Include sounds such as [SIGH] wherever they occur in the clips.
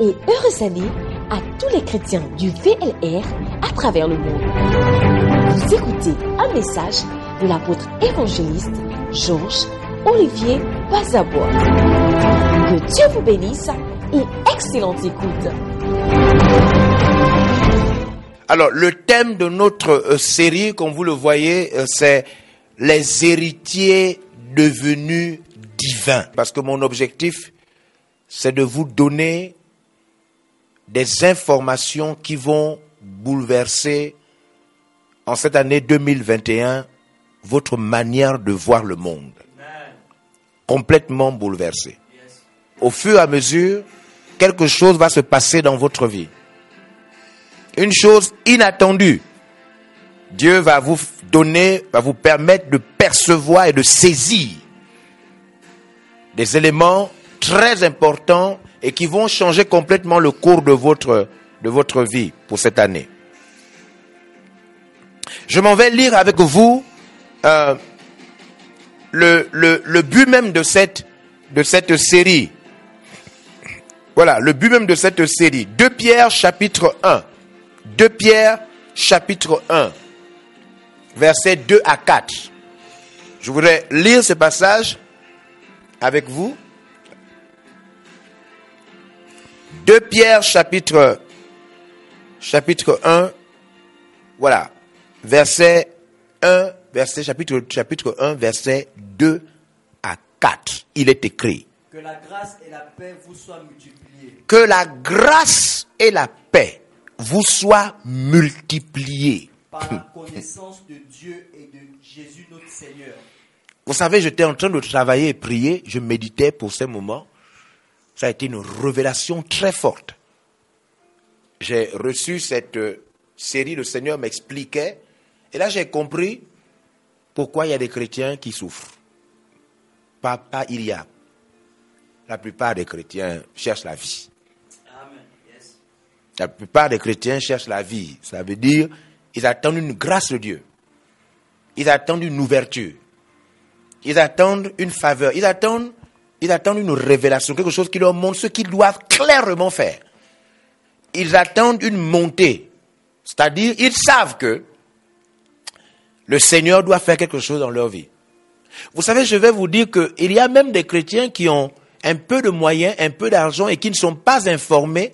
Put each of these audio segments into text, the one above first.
et heureuse année à tous les chrétiens du VLR à travers le monde. Vous écoutez un message de l'apôtre évangéliste Georges Olivier Bazabois. Que Dieu vous bénisse et excellente écoute. Alors, le thème de notre euh, série, comme vous le voyez, euh, c'est les héritiers devenus divins. Parce que mon objectif, c'est de vous donner des informations qui vont bouleverser en cette année 2021 votre manière de voir le monde. Complètement bouleversé. Au fur et à mesure, quelque chose va se passer dans votre vie. Une chose inattendue. Dieu va vous donner, va vous permettre de percevoir et de saisir des éléments très importants et qui vont changer complètement le cours de votre, de votre vie pour cette année. Je m'en vais lire avec vous euh, le, le, le but même de cette, de cette série. Voilà, le but même de cette série. 2 Pierre chapitre 1. 2 Pierre chapitre 1. Versets 2 à 4. Je voudrais lire ce passage avec vous. 2 Pierre chapitre, chapitre 1, voilà, verset 1, verset, chapitre, chapitre 1, verset 2 à 4. Il est écrit. Que la grâce et la paix vous soient multipliées. Que la grâce et la paix vous soient multipliées. Par la connaissance de Dieu et de Jésus notre Seigneur. Vous savez, j'étais en train de travailler et prier, je méditais pour ces moments ça a été une révélation très forte. J'ai reçu cette euh, série, le Seigneur m'expliquait, et là j'ai compris pourquoi il y a des chrétiens qui souffrent. Pas, pas il y a. La plupart des chrétiens cherchent la vie. Amen. Yes. La plupart des chrétiens cherchent la vie. Ça veut dire, ils attendent une grâce de Dieu. Ils attendent une ouverture. Ils attendent une faveur. Ils attendent ils attendent une révélation, quelque chose qui leur montre ce qu'ils doivent clairement faire. Ils attendent une montée. C'est-à-dire, ils savent que le Seigneur doit faire quelque chose dans leur vie. Vous savez, je vais vous dire qu'il y a même des chrétiens qui ont un peu de moyens, un peu d'argent et qui ne sont pas informés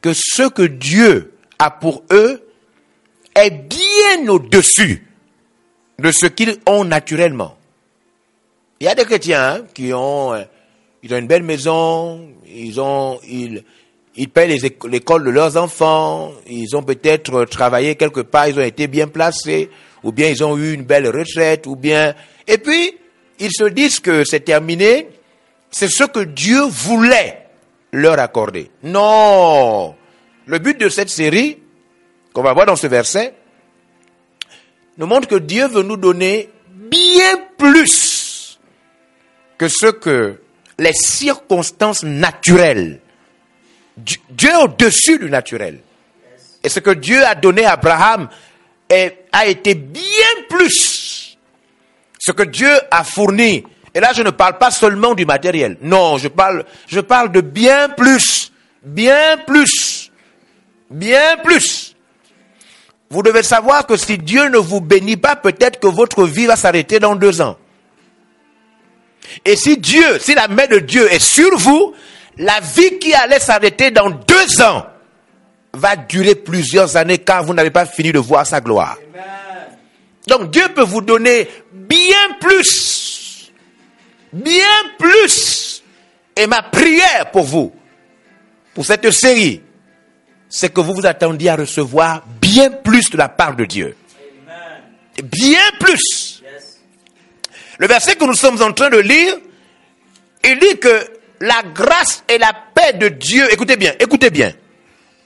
que ce que Dieu a pour eux est bien au-dessus de ce qu'ils ont naturellement. Il y a des chrétiens hein, qui ont euh, ils ont une belle maison, ils ont, ils, ils payent l'école de leurs enfants, ils ont peut-être travaillé quelque part, ils ont été bien placés, ou bien ils ont eu une belle retraite, ou bien, et puis, ils se disent que c'est terminé, c'est ce que Dieu voulait leur accorder. Non! Le but de cette série, qu'on va voir dans ce verset, nous montre que Dieu veut nous donner bien plus que ce que les circonstances naturelles. Dieu au-dessus du naturel. Et ce que Dieu a donné à Abraham a été bien plus. Ce que Dieu a fourni. Et là, je ne parle pas seulement du matériel. Non, je parle, je parle de bien plus. Bien plus. Bien plus. Vous devez savoir que si Dieu ne vous bénit pas, peut-être que votre vie va s'arrêter dans deux ans. Et si Dieu, si la main de Dieu est sur vous, la vie qui allait s'arrêter dans deux ans va durer plusieurs années car vous n'avez pas fini de voir sa gloire. Donc Dieu peut vous donner bien plus. Bien plus. Et ma prière pour vous, pour cette série, c'est que vous vous attendiez à recevoir bien plus de la part de Dieu. Bien plus. Le verset que nous sommes en train de lire, il dit que la grâce et la paix de Dieu, écoutez bien, écoutez bien,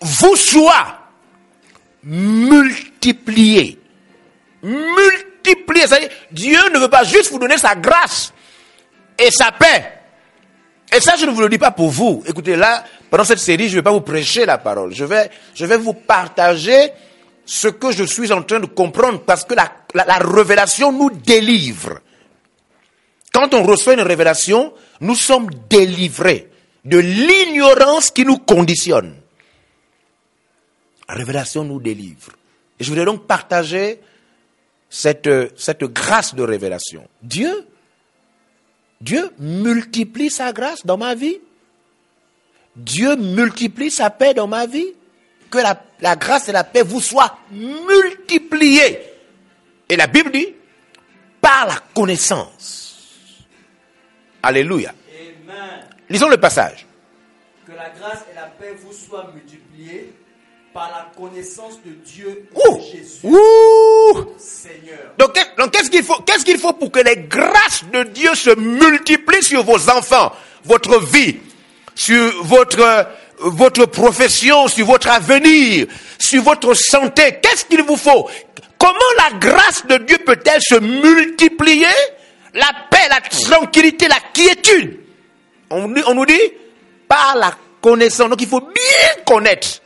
vous soient multipliées. Multipliées. C'est-à-dire, Dieu ne veut pas juste vous donner sa grâce et sa paix. Et ça, je ne vous le dis pas pour vous. Écoutez, là, pendant cette série, je ne vais pas vous prêcher la parole. Je vais, vous partager ce que je suis en train de comprendre parce que la révélation nous délivre. Quand on reçoit une révélation, nous sommes délivrés. de l'ignorance qui nous conditionne. La révélation nous délivre. Et je voudrais donc partager cette, cette grâce de révélation. Dieu, Dieu multiplie sa grâce dans ma vie. Dieu multiplie sa paix dans ma vie. Que la, la grâce et la paix vous soient multipliées. Et la Bible dit, par la connaissance. Alléluia. Amen. Lisons le passage. Que la grâce et la paix vous soient multipliées par la connaissance de Dieu Ouh, de Jésus, ouh. Seigneur. Donc, qu'est- donc, qu'est-ce qu'il faut, qu'est-ce qu'il faut pour que les grâces de Dieu se multiplient sur vos enfants, votre vie, sur votre, votre profession, sur votre avenir, sur votre santé? Qu'est-ce qu'il vous faut? Comment la grâce de Dieu peut-elle se multiplier? La paix, la tranquillité, la quiétude. On, nous dit- on nous dit par la connaissance. Donc il faut bien connaître.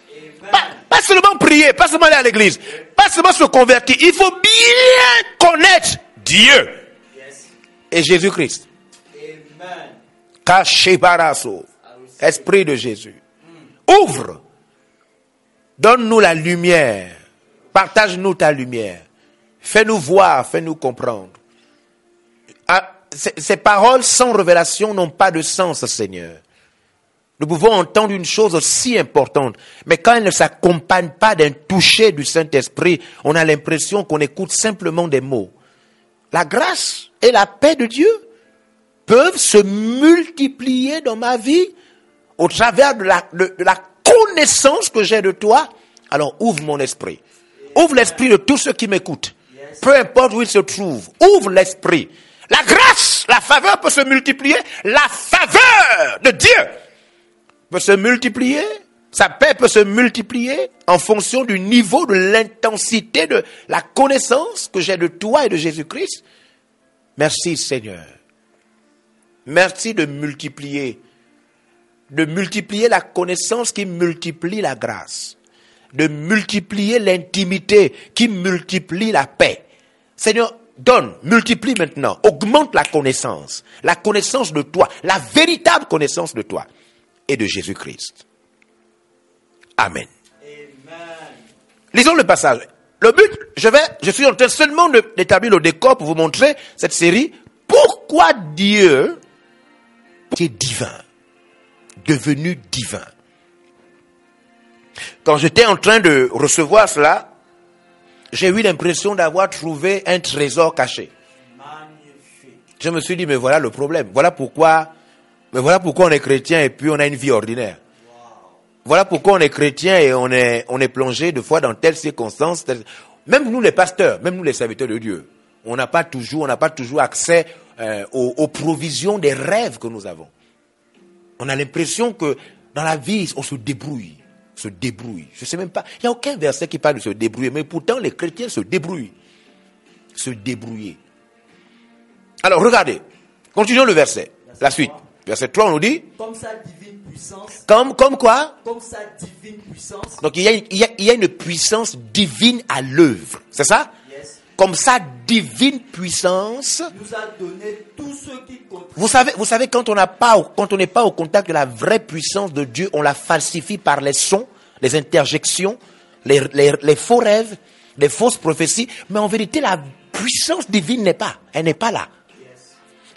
Pas, pas seulement prier, pas seulement aller à l'église, pas seulement se convertir. Il faut bien connaître Dieu Yes. et Jésus-Christ. Amen. Kashebaraso, Esprit de Jésus. Ouvre. Donne-nous la lumière. Partage-nous ta lumière. Fais-nous voir, fais-nous comprendre. Ces, paroles sans révélation n'ont pas de sens, Seigneur. Nous pouvons entendre une chose aussi importante, mais quand elle ne s'accompagne pas d'un toucher du Saint-Esprit, on a l'impression qu'on écoute simplement des mots. La grâce et la paix de Dieu peuvent se multiplier dans ma vie au travers de la connaissance que j'ai de toi. Alors ouvre mon esprit. Ouvre l'esprit de tous ceux qui m'écoutent. Peu importe où ils se trouvent. Ouvre l'esprit. La grâce, la faveur peut se multiplier. La faveur de Dieu peut se multiplier. Sa paix peut se multiplier en fonction du niveau de l'intensité de la connaissance que j'ai de toi et de Jésus-Christ. Merci Seigneur. Merci de multiplier, de multiplier la connaissance qui multiplie la grâce, de multiplier l'intimité qui multiplie la paix. Seigneur, donne, multiplie maintenant, augmente la connaissance, la connaissance de toi, la véritable connaissance de toi et de Jésus-Christ. Amen. Amen. Lisons le passage. Le but, je vais, je suis en train seulement d'établir le décor pour vous montrer cette série. Pourquoi Dieu, qui est divin, devenu divin? Quand j'étais en train de recevoir cela, j'ai eu l'impression d'avoir trouvé un trésor caché. Magnifique. Je me suis dit, mais voilà le problème. Voilà pourquoi, mais voilà pourquoi on est chrétien et puis on a une vie ordinaire. Voilà pourquoi on est chrétien et on est, on est plongé de fois dans telles circonstances. telles- Même nous les pasteurs, même nous les serviteurs de Dieu, on n'a pas toujours, on n'a pas toujours accès euh, aux, aux provisions des rêves que nous avons. On a l'impression que dans la vie, on se débrouille, se débrouille. Je sais même pas. Il n'y a aucun verset qui parle de se débrouiller, mais pourtant les chrétiens se débrouillent, se débrouiller. Alors regardez, continuons le verset, la suite. Verset 3, on nous dit, Comme sa divine puissance, comme, comme quoi? Comme sa divine puissance, Donc il y, a, une- il, y a, il y a une puissance divine à l'œuvre. C'est ça? Comme sa divine puissance. nous a donné tout ce qui. Vous savez, vous savez quand on n'a pas, quand on n'est pas au contact de la vraie puissance de Dieu, on la falsifie par les sons, les interjections, les, les, les faux rêves, les fausses prophéties. Mais en vérité, la puissance divine n'est pas. Elle n'est pas là.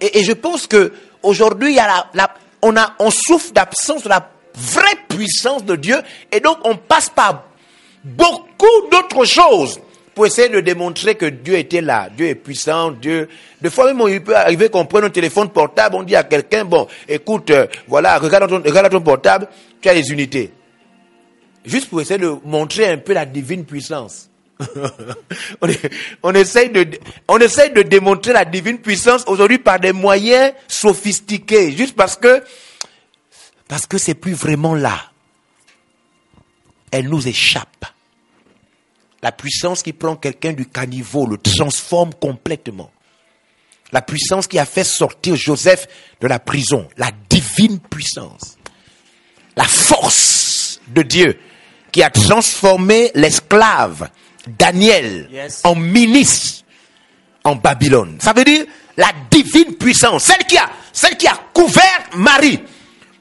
Et, et je pense que aujourd'hui, il y a la, la- on a, on souffre d'absence de la vraie puissance de Dieu, et donc on passe par beaucoup d'autres choses pour essayer de démontrer que Dieu était là, Dieu est puissant, Dieu. Des fois même, il peut arriver qu'on prenne un téléphone portable, on dit à quelqu'un, bon, écoute, euh, voilà, regarde ton, regarde ton portable, tu as les unités. Juste pour essayer de montrer un peu la divine puissance. [LAUGHS] on, on essaye de, on essaye de démontrer la divine puissance aujourd'hui par des moyens sophistiqués, juste parce que, parce que c'est plus vraiment là. Elle nous échappe. La puissance qui prend quelqu'un du caniveau le transforme complètement. La puissance qui a fait sortir Joseph de la prison. La divine puissance. La force de Dieu qui a transformé l'esclave Daniel Yes. en ministre en Babylone. Ça veut dire la divine puissance, celle qui a, celle qui a couvert Marie.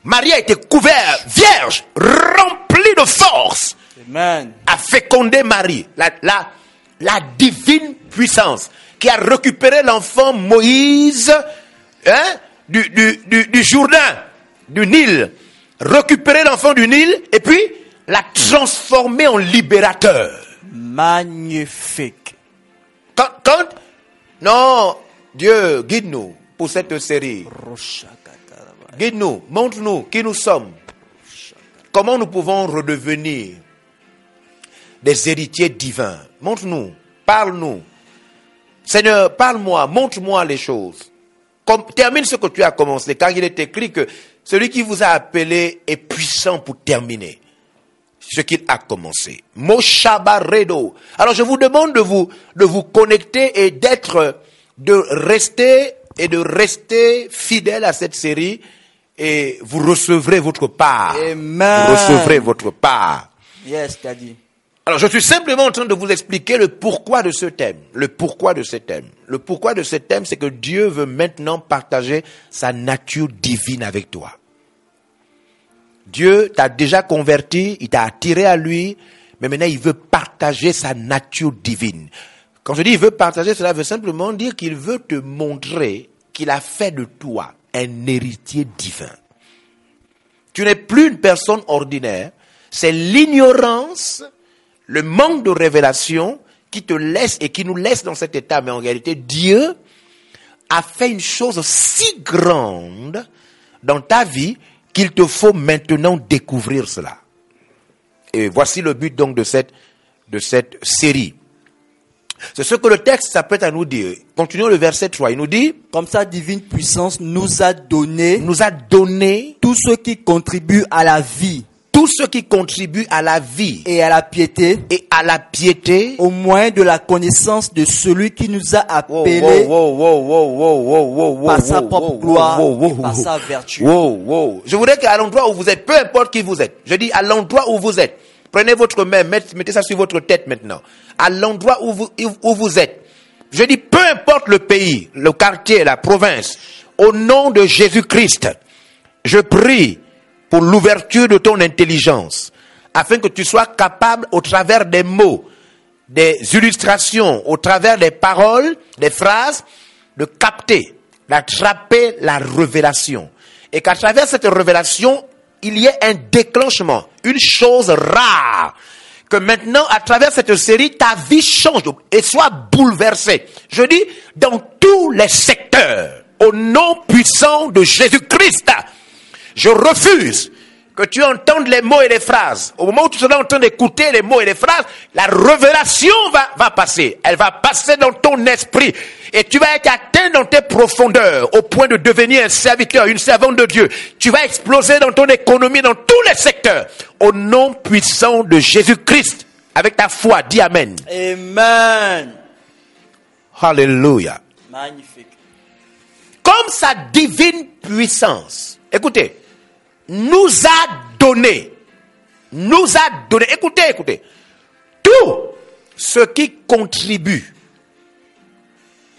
Marie a été couverte, vierge, remplie de force, Amen. a fécondé Marie, la, la, la divine puissance, qui a récupéré l'enfant Moïse hein, du, du, du, du Jourdain, du Nil, récupéré l'enfant du Nil, et puis l'a transformé en libérateur. Magnifique. Quand, quand, non, Dieu, guide-nous pour cette série. Guide-nous, montre-nous qui nous sommes. Comment nous pouvons redevenir des héritiers divins. Montre-nous, parle-nous. Seigneur, parle-moi, montre-moi les choses. Comme- termine ce que tu as commencé, car il est écrit que celui qui vous a appelé est puissant pour terminer ce qu'il a commencé. Moshabaredo. Alors je vous demande de vous, de vous connecter et d'être, de rester et de rester fidèle à cette série et vous recevrez votre part. Amen. Vous recevrez votre part. Yes, Daddy. Alors, je suis simplement en train de vous expliquer le pourquoi de ce thème. Le pourquoi de ce thème. Le pourquoi de ce thème, c'est que Dieu veut maintenant partager sa nature divine avec toi. Dieu t'a déjà converti, il t'a attiré à lui, mais maintenant il veut partager sa nature divine. Quand je dis il veut partager, cela veut simplement dire qu'il veut te montrer qu'il a fait de toi un héritier divin. Tu n'es plus une personne ordinaire, c'est l'ignorance, le manque de révélation qui te laisse et qui nous laisse dans cet état. Mais en réalité, Dieu a fait une chose si grande dans ta vie qu'il te faut maintenant découvrir cela. Et voici le but donc de cette, de cette série. C'est ce que le texte s'apprête à nous dire. Continuons le verset 3. Il nous dit, Comme sa divine puissance nous a donné nous a donné tout ce qui contribue à la vie tout ce qui contribue à la vie et à la piété et à la piété. au moyen de la connaissance de celui qui nous a appelés par sa propre gloire et par sa vertu. Je voudrais qu'à l'endroit où vous êtes, peu importe qui vous êtes, je dis à l'endroit où vous êtes, prenez votre main, mettez, mettez ça sur votre tête maintenant. À l'endroit où vous, où vous êtes, je dis peu importe le pays, le quartier, la province, au nom de Jésus-Christ, je prie pour l'ouverture de ton intelligence, afin que tu sois capable, au travers des mots, des illustrations, au travers des paroles, des phrases, de capter, d'attraper la révélation. Et qu'à travers cette révélation, il y ait un déclenchement, une chose rare. Que maintenant, à travers cette série, ta vie change et soit bouleversée. Je dis, dans tous les secteurs, au nom puissant de Jésus-Christ, je refuse que tu entendes les mots et les phrases. Au moment où tu seras en train d'écouter les mots et les phrases, la révélation va, va passer. Elle va passer dans ton esprit. Et tu vas être atteint dans tes profondeurs au point de devenir un serviteur, une servante de Dieu. Tu vas exploser dans ton économie, dans tous les secteurs. Au nom puissant de Jésus-Christ. Avec ta foi, dis Amen. Amen. Hallelujah. Magnifique. comme sa divine puissance, écoutez, nous a donné, nous a donné, écoutez, écoutez, tout ce qui contribue.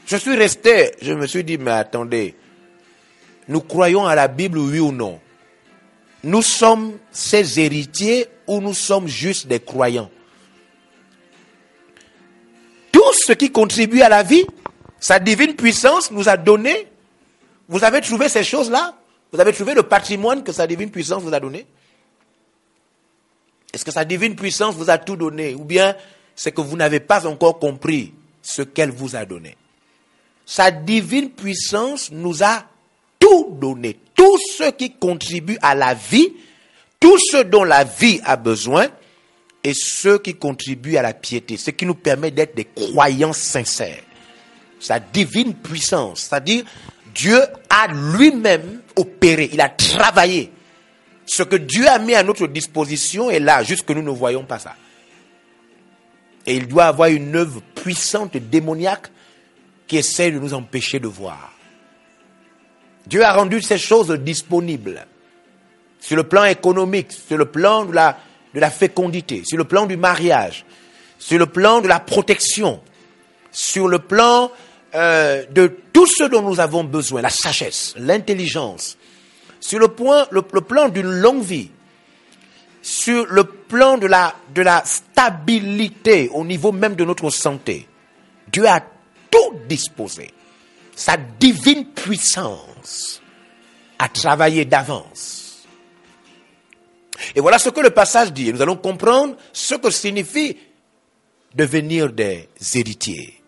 Je suis resté, je me suis dit, mais attendez, nous croyons à la Bible, oui ou non? Nous sommes ses héritiers ou nous sommes juste des croyants? Tout ce qui contribue à la vie, sa divine puissance nous a donné. Vous avez trouvé ces choses-là? Vous avez trouvé le patrimoine que sa divine puissance vous a donné? Est-ce que sa divine puissance vous a tout donné? Ou bien c'est que vous n'avez pas encore compris ce qu'elle vous a donné? Sa divine puissance nous a tout donné. Tout ce qui contribue à la vie, tout ce dont la vie a besoin, et ce qui contribue à la piété, ce qui nous permet d'être des croyants sincères. Sa divine puissance, c'est-à-dire Dieu a lui-même opéré, il a travaillé. Ce que Dieu a mis à notre disposition est là, juste que nous ne voyons pas ça. Et il doit avoir une œuvre puissante, démoniaque, qui essaie de nous empêcher de voir. Dieu a rendu ces choses disponibles sur le plan économique, sur le plan de la, de la fécondité, sur le plan du mariage, sur le plan de la protection, sur le plan euh, de tout ce dont nous avons besoin, la sagesse, l'intelligence, sur le, point, le, plan d'une longue vie, sur le plan de la, de la stabilité au niveau même de notre santé, Dieu a tout disposé. Sa divine puissance a travaillé d'avance. Et voilà ce que le passage dit. Nous allons comprendre ce que signifie devenir des héritiers,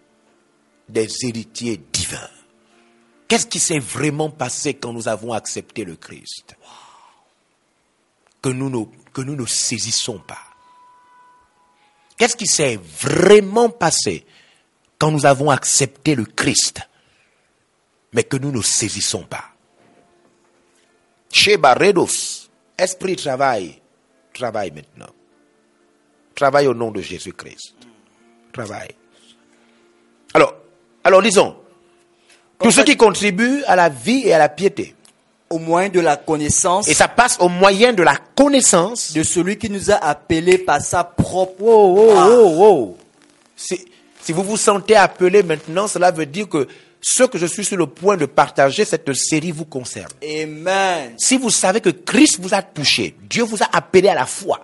des héritiers divins. Qu'est-ce qui s'est vraiment passé quand nous avons accepté le Christ? Que nous ne, saisissons pas Qu'est-ce qui s'est vraiment passé quand nous avons accepté le Christ, mais que nous ne saisissons pas? Chez Barredos, Esprit travaille, travaille maintenant. Travaille au nom de Jésus-Christ. Travaille. Alors, alors lisons. Tout ce qui contribue à la vie et à la piété. Au moyen de la connaissance Et ça passe au moyen de la connaissance. de celui qui nous a appelés par sa propre. Oh, oh, oh, oh. Si, si vous vous sentez appelé maintenant, cela veut dire que ce que je suis sur le point de partager, cette série vous concerne. Amen. Si vous savez que Christ vous a touché, Dieu vous a appelé à la foi.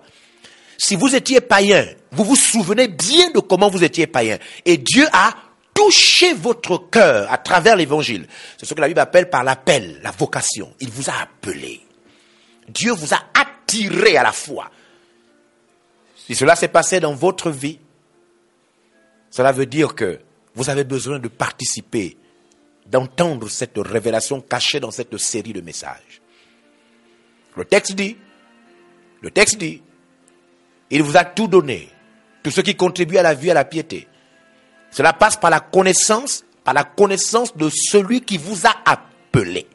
Si vous étiez païen, vous vous souvenez bien de comment vous étiez païen. Et Dieu a touché votre cœur à travers l'évangile. C'est ce que la Bible appelle par l'appel, la vocation. Il vous a appelé. Dieu vous a attiré à la foi. Si cela s'est passé dans votre vie, cela veut dire que vous avez besoin de participer, d'entendre cette révélation cachée dans cette série de messages. Le texte dit, le texte dit, il vous a tout donné, tout ce qui contribue à la vie, à la piété. Cela passe par la connaissance, par la connaissance de celui qui vous a appelé.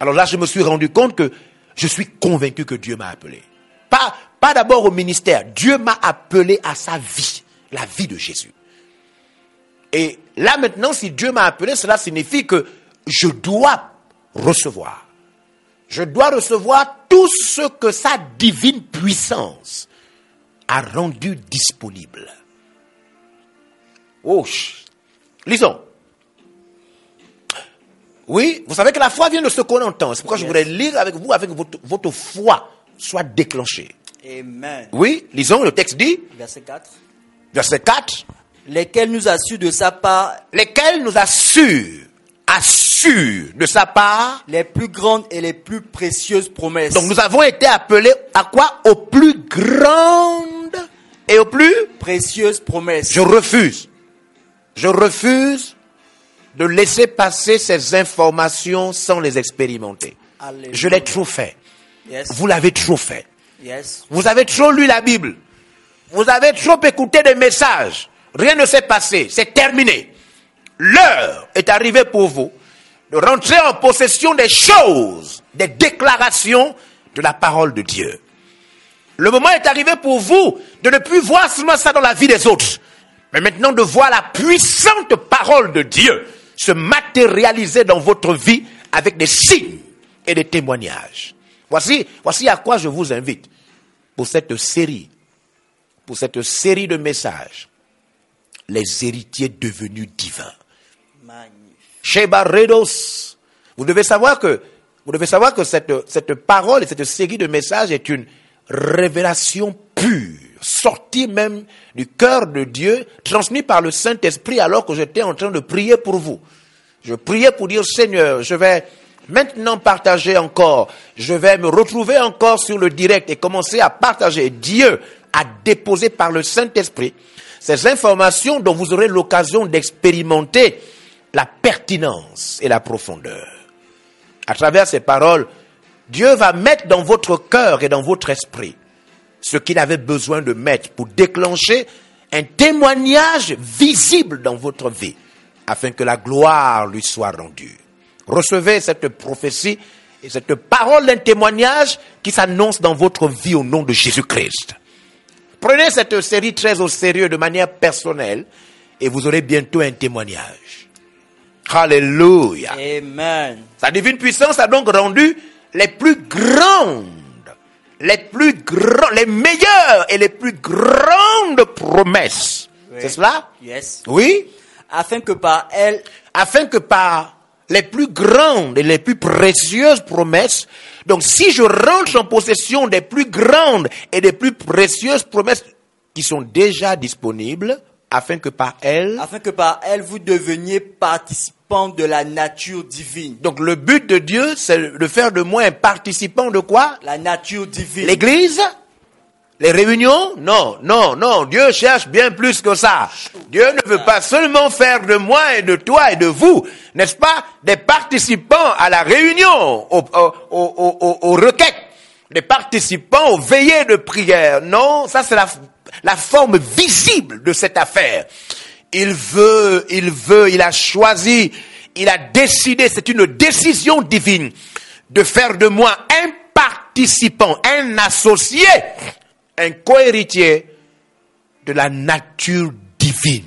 Alors là, je me suis rendu compte que je suis convaincu que Dieu m'a appelé. Pas, pas d'abord au ministère. Dieu m'a appelé à sa vie, la vie de Jésus. Et là maintenant, si Dieu m'a appelé, cela signifie que je dois recevoir. Je dois recevoir tout ce que sa divine puissance a rendu disponible. Oh, lisons. Oui, vous savez que la foi vient de ce qu'on entend. C'est pourquoi je voudrais lire avec vous, avec votre, votre foi soit déclenchée. Amen. Oui, lisons, le texte dit, Verset 4. verset 4, Lesquels nous assurent de sa part lesquels nous assurent, assurent de sa part. les plus grandes et les plus précieuses promesses. Donc nous avons été appelés à quoi? Aux plus grandes et aux plus... précieuses promesses. Je refuse. Je refuse de laisser passer ces informations sans les expérimenter. Alléluia. Je l'ai trop fait. Yes. Vous l'avez trop fait. Yes. Vous avez trop lu la Bible. Vous avez trop écouté des messages. Rien ne s'est passé. C'est terminé. L'heure est arrivée pour vous de rentrer en possession des choses, des déclarations de la parole de Dieu. Le moment est arrivé pour vous de ne plus voir seulement ça dans la vie des autres, mais maintenant de voir la puissante parole de Dieu se matérialiser dans votre vie avec des signes et des témoignages. Voici, voici à quoi je vous invite pour cette série, pour cette série de messages, les héritiers devenus divins. Magnifique. Sheba Redos. Vous devez savoir que, vous devez savoir que cette, cette parole et cette série de messages est une révélation pure, sortie même du cœur de Dieu, transmise par le Saint-Esprit alors que j'étais en train de prier pour vous. Je priais pour dire, Seigneur, je vais maintenant partager encore, je vais me retrouver encore sur le direct et commencer à partager. Dieu a déposé par le Saint-Esprit ces informations dont vous aurez l'occasion d'expérimenter la pertinence et la profondeur. À travers ces paroles, Dieu va mettre dans votre cœur et dans votre esprit ce qu'il avait besoin de mettre pour déclencher un témoignage visible dans votre vie, afin que la gloire lui soit rendue. Recevez cette prophétie et cette parole d'un témoignage qui s'annonce dans votre vie au nom de Jésus-Christ. Prenez cette série très au sérieux de manière personnelle et vous aurez bientôt un témoignage. Alléluia. Amen. Sa divine puissance a donc rendu les plus grandes, les plus grands, les meilleures et les plus grandes promesses. Oui. C'est cela? Yes. Oui. Afin que par elle, Afin que par les plus grandes et les plus précieuses promesses. Donc si je rentre en possession des plus grandes et des plus précieuses promesses qui sont déjà disponibles, afin que par elles, afin que par elle vous deveniez participants de la nature divine. donc le but de Dieu, c'est de faire de moi un participant de quoi? La nature divine. L'église? Les réunions? Non, non, non. Dieu cherche bien plus que ça. Dieu ne veut pas seulement faire de moi et de toi et de vous, n'est-ce pas, des participants à la réunion, aux, aux- aux- aux- aux requêtes, des participants aux veillées de prière. Non, ça c'est la, la forme visible de cette affaire. Il veut, il veut, il a choisi, il a décidé, c'est une décision divine de faire de moi un participant, un associé, un cohéritier de la nature divine.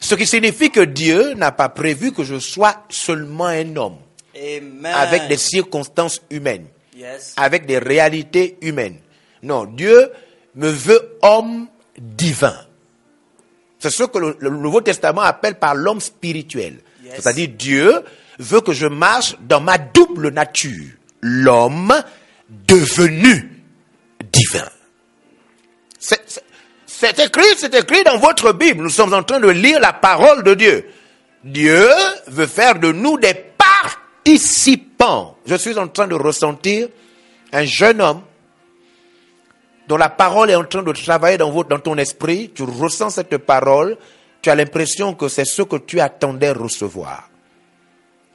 Ce qui signifie que Dieu n'a pas prévu que je sois seulement un homme, Amen. avec des circonstances humaines, Yes. avec des réalités humaines. Non, Dieu me veut homme divin. C'est ce que le, le Nouveau Testament appelle par l'homme spirituel. Yes. C'est-à-dire Dieu veut que je marche dans ma double nature. L'homme devenu divin. C'est écrit, c'est écrit dans votre Bible. Nous sommes en train de lire la parole de Dieu. Dieu veut faire de nous des participants. Je suis en train de ressentir un jeune homme dont la parole est en train de travailler dans, votre, dans ton esprit. Tu ressens cette parole. Tu as l'impression que c'est ce que tu attendais recevoir.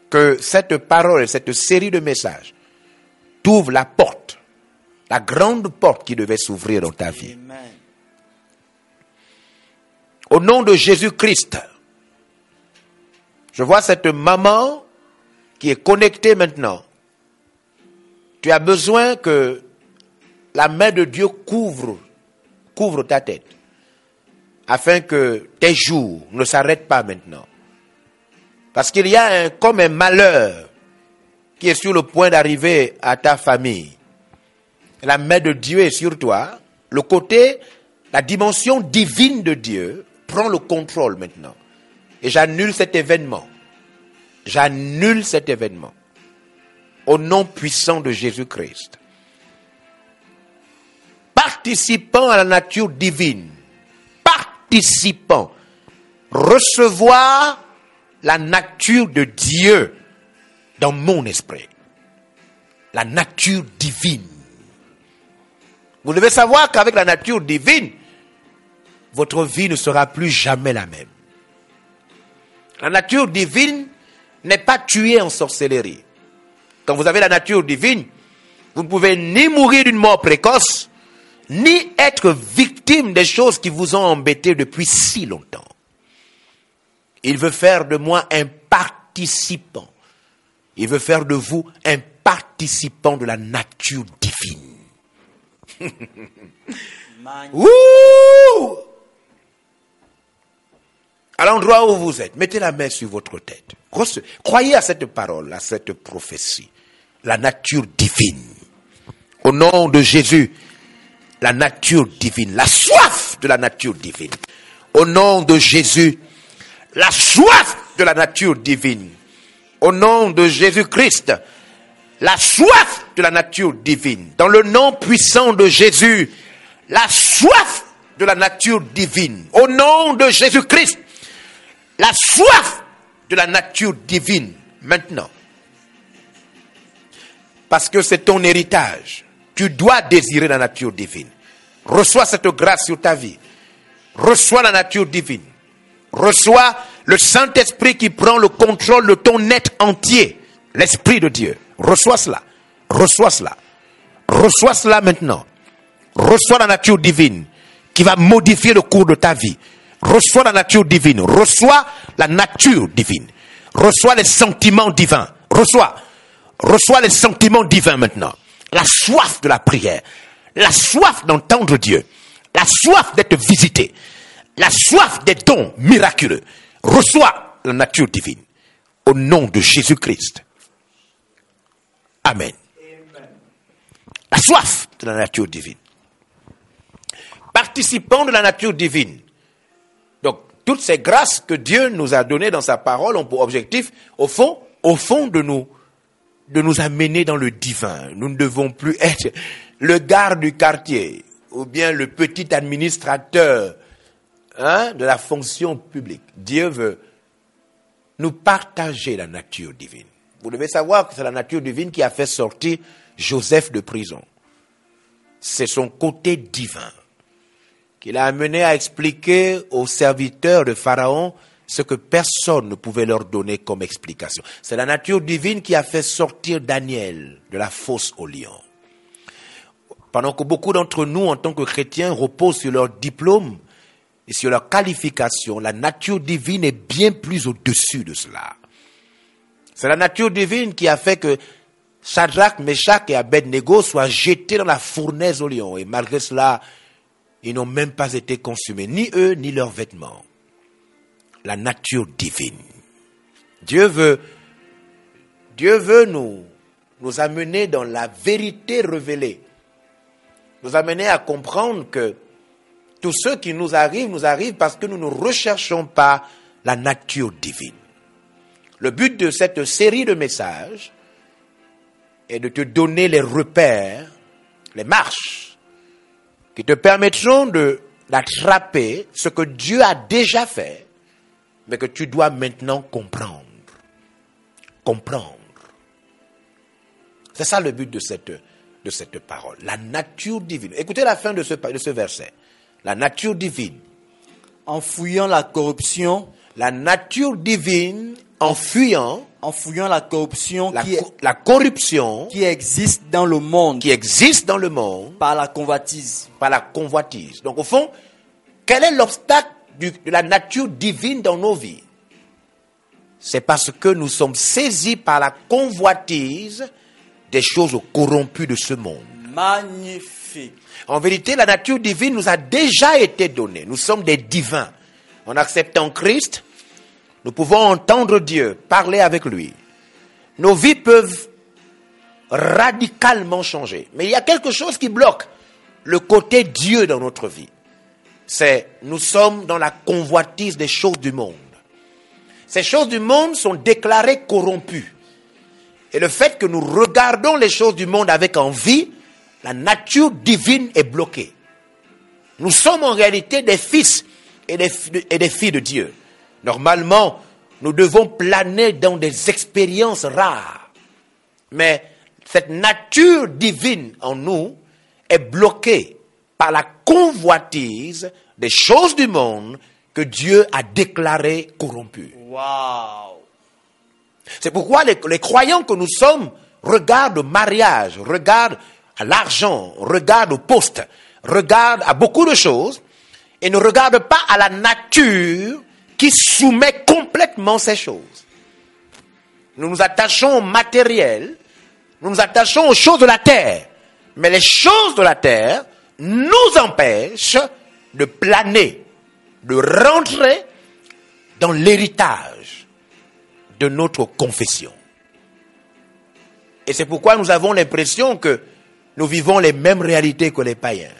Que cette parole, cette série de messages t'ouvre la porte, la grande porte qui devait s'ouvrir dans ta vie. Au nom de Jésus-Christ, je vois cette maman qui est connectée maintenant. Tu as besoin que la main de Dieu couvre, ta tête, afin que tes jours ne s'arrêtent pas maintenant. Parce qu'il y a un, comme un malheur qui est sur le point d'arriver à ta famille. La main de Dieu est sur toi. Le côté, la dimension divine de Dieu prend le contrôle maintenant. Et j'annule cet événement. J'annule cet événement. Au nom puissant de Jésus-Christ. Participant à la nature divine. Participant. Recevoir la nature de Dieu dans mon esprit. La nature divine. Vous devez savoir qu'avec la nature divine, votre vie ne sera plus jamais la même. La nature divine n'est pas tuée en sorcellerie. Quand vous avez la nature divine, vous ne pouvez ni mourir d'une mort précoce, ni être victime des choses qui vous ont embêté depuis si longtemps. Il veut faire de moi un participant. Il veut faire de vous un participant de la nature divine. Ouh À l'endroit où vous êtes, mettez la main sur votre tête. Croyez à cette parole, à cette prophétie. La nature divine. Au nom de Jésus, la nature divine, la soif de la nature divine. Au nom de Jésus, la soif de la nature divine. Au nom de Jésus-Christ, la soif de la nature divine. Dans le nom puissant de Jésus, la soif de la nature divine. Au nom de Jésus-Christ, la soif de la nature divine. Maintenant. Parce que c'est ton héritage. Tu dois désirer la nature divine. Reçois cette grâce sur ta vie. Reçois la nature divine. Reçois le Saint-Esprit qui prend le contrôle de ton être entier. L'Esprit de Dieu. Reçois cela. Reçois cela. Reçois cela maintenant. Reçois la nature divine qui va modifier le cours de ta vie. Reçois la nature divine. Reçois la nature divine. Reçois les sentiments divins. Reçois. Reçois les sentiments divins maintenant. La soif de la prière. La soif d'entendre Dieu. La soif d'être visité. La soif des dons miraculeux. Reçois la nature divine. Au nom de Jésus-Christ. Amen. La soif de la nature divine. Participant de la nature divine. Donc, toutes ces grâces que Dieu nous a données dans sa parole ont pour objectif, au fond, au fond de nous, de nous amener dans le divin. Nous ne devons plus être le garde du quartier ou bien le petit administrateur hein, de la fonction publique. Dieu veut nous partager la nature divine. Vous devez savoir que c'est la nature divine qui a fait sortir Joseph de prison. C'est son côté divin qui l'a amené à expliquer aux serviteurs de Pharaon ce que personne ne pouvait leur donner comme explication. C'est la nature divine qui a fait sortir Daniel de la fosse au lion. Pendant que beaucoup d'entre nous, en tant que chrétiens, reposent sur leur diplôme et sur leur qualification, la nature divine est bien plus au-dessus de cela. C'est la nature divine qui a fait que Shadrach, Meshach et Abednego soient jetés dans la fournaise au lion. Et malgré cela, ils n'ont même pas été consumés, ni eux, ni leurs vêtements. La nature divine. Dieu veut, Dieu veut nous, nous amener dans la vérité révélée. Nous amener à comprendre que tout ce qui nous arrive, nous arrive parce que nous ne recherchons pas la nature divine. Le but de cette série de messages est de te donner les repères, les marches, qui te permettront d'attraper ce que Dieu a déjà fait, mais que tu dois maintenant comprendre. Comprendre. C'est ça le but de cette, de cette parole. La nature divine. Écoutez la fin de ce, de ce verset. La nature divine. En fouillant la corruption, La nature divine, en fuyant en fouillant la corruption la, qui, la corruption qui existe dans le monde qui existe dans le monde par la convoitise. par la convoitise. Donc au fond, quel est l'obstacle du- de la nature divine dans nos vies C'est parce que nous sommes saisis par la convoitise des choses corrompues de ce monde. Magnifique. En vérité, la nature divine nous a déjà été donnée. Nous sommes des divins. En acceptant Christ, nous pouvons entendre Dieu, parler avec lui. Nos vies peuvent radicalement changer. Mais il y a quelque chose qui bloque le côté Dieu dans notre vie. C'est nous sommes dans la convoitise des choses du monde. Ces choses du monde sont déclarées corrompues. Et le fait que nous regardons les choses du monde avec envie, la nature divine est bloquée. Nous sommes en réalité des fils et des, filles de Dieu. Normalement, nous devons planer dans des expériences rares. Mais cette nature divine en nous est bloquée par la convoitise des choses du monde que Dieu a déclarées corrompues. Waouh. C'est pourquoi les, les croyants que nous sommes regardent au mariage, regardent à l'argent, regardent au poste, regardent à beaucoup de choses et ne regardent pas à la nature qui soumet complètement ces choses. Nous nous attachons au matériel, nous nous attachons aux choses de la terre, mais les choses de la terre nous empêchent de planer, de rentrer dans l'héritage de notre confession. Et c'est pourquoi nous avons l'impression que nous vivons les mêmes réalités que les païens.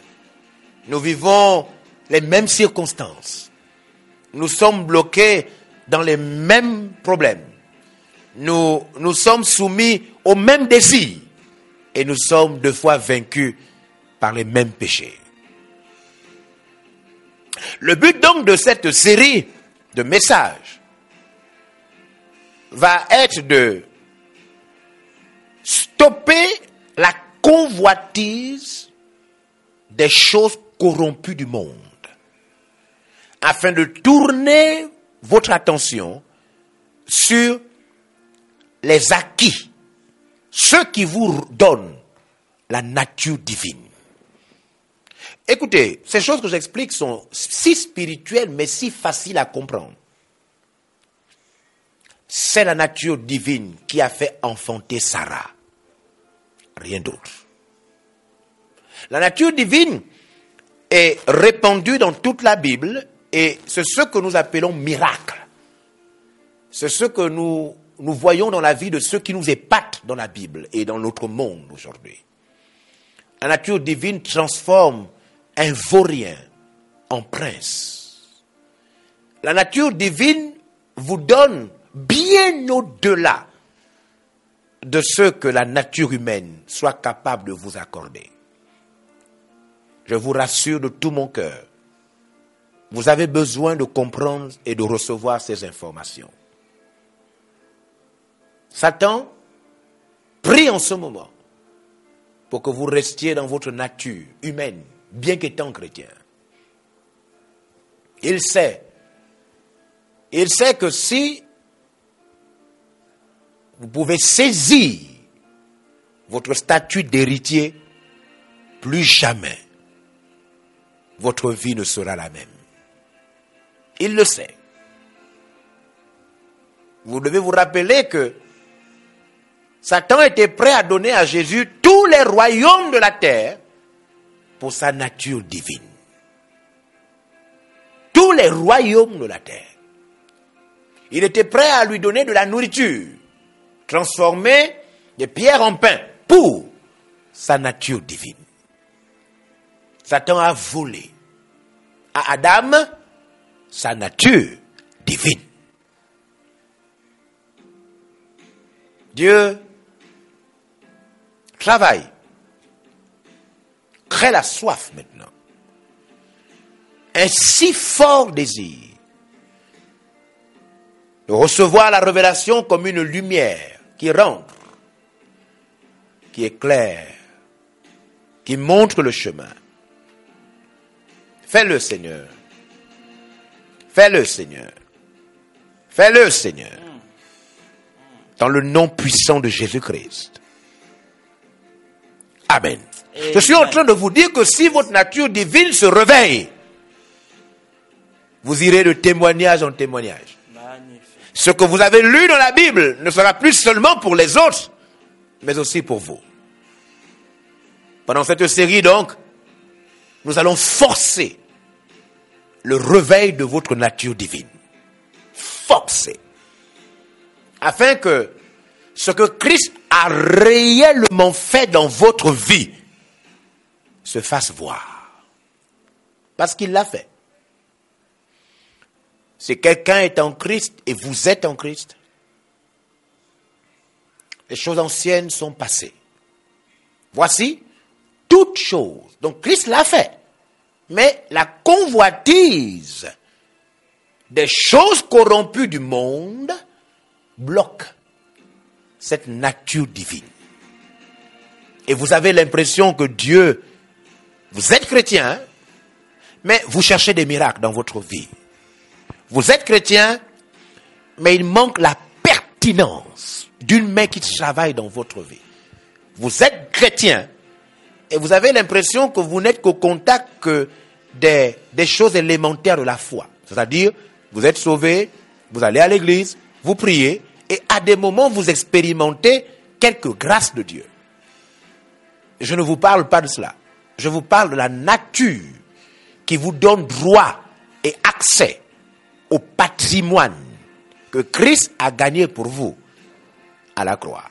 Nous vivons les mêmes circonstances. Nous sommes bloqués dans les mêmes problèmes. Nous, nous sommes soumis aux mêmes désirs. Et nous sommes deux fois vaincus par les mêmes péchés. Le but donc de cette série de messages va être de stopper la convoitise des choses corrompues du monde, afin de tourner votre attention sur les acquis, ceux qui vous donnent la nature divine. Écoutez, ces choses que j'explique sont si spirituelles mais si faciles à comprendre. C'est la nature divine qui a fait enfanter Sarah. Rien d'autre. La nature divine est répandue dans toute la Bible et c'est ce que nous appelons miracle. C'est ce que nous, voyons dans la vie de ceux qui nous épatent dans la Bible et dans notre monde aujourd'hui. La nature divine transforme un vaurien en prince. la nature divine vous donne bien au-delà de ce que la nature humaine soit capable de vous accorder. Je vous rassure de tout mon cœur, vous avez besoin de comprendre et de recevoir ces informations. Satan prie en ce moment pour que vous restiez dans votre nature humaine, bien qu'étant chrétien. Il sait, il sait que si vous pouvez saisir votre statut d'héritier, plus jamais votre vie ne sera la même. Il le sait. Vous devez vous rappeler que Satan était prêt à donner à Jésus tous les royaumes de la terre pour sa nature divine. Tous les royaumes de la terre. Il était prêt à lui donner de la nourriture, transformer des pierres en pain pour sa nature divine. Satan a volé à Adam sa nature divine. Dieu travaille, crée la soif maintenant. Un si fort désir de recevoir la révélation comme une lumière qui rentre, qui éclaire, qui montre le chemin. Fais-le, Seigneur. Fais-le, Seigneur. Fais-le, Seigneur. Dans le nom puissant de Jésus-Christ. Amen. Je suis en train de vous dire que si votre nature divine se réveille, vous irez de témoignage en témoignage. Ce que vous avez lu dans la Bible ne sera plus seulement pour les autres, mais aussi pour vous. Pendant cette série, donc, nous allons forcer le réveil de votre nature divine. Forcer. Afin que ce que Christ a réellement fait dans votre vie se fasse voir. Parce qu'il l'a fait. Si quelqu'un est en Christ et vous êtes en Christ, les choses anciennes sont passées. Voici toutes choses. Donc Christ l'a fait. Mais la convoitise des choses corrompues du monde bloque cette nature divine. Et vous avez l'impression que Dieu, vous êtes chrétien, hein, mais vous cherchez des miracles dans votre vie. Vous êtes chrétien, mais il manque la pertinence d'une main qui travaille dans votre vie. Vous êtes chrétien, et vous avez l'impression que vous n'êtes qu'au contact que des, des choses élémentaires de la foi. C'est-à-dire, vous êtes sauvé, vous allez à l'église, vous priez, et à des moments, vous expérimentez quelques grâces de Dieu. Je ne vous parle pas de cela. Je vous parle de la nature qui vous donne droit et accès au patrimoine que Christ a gagné pour vous à la croix.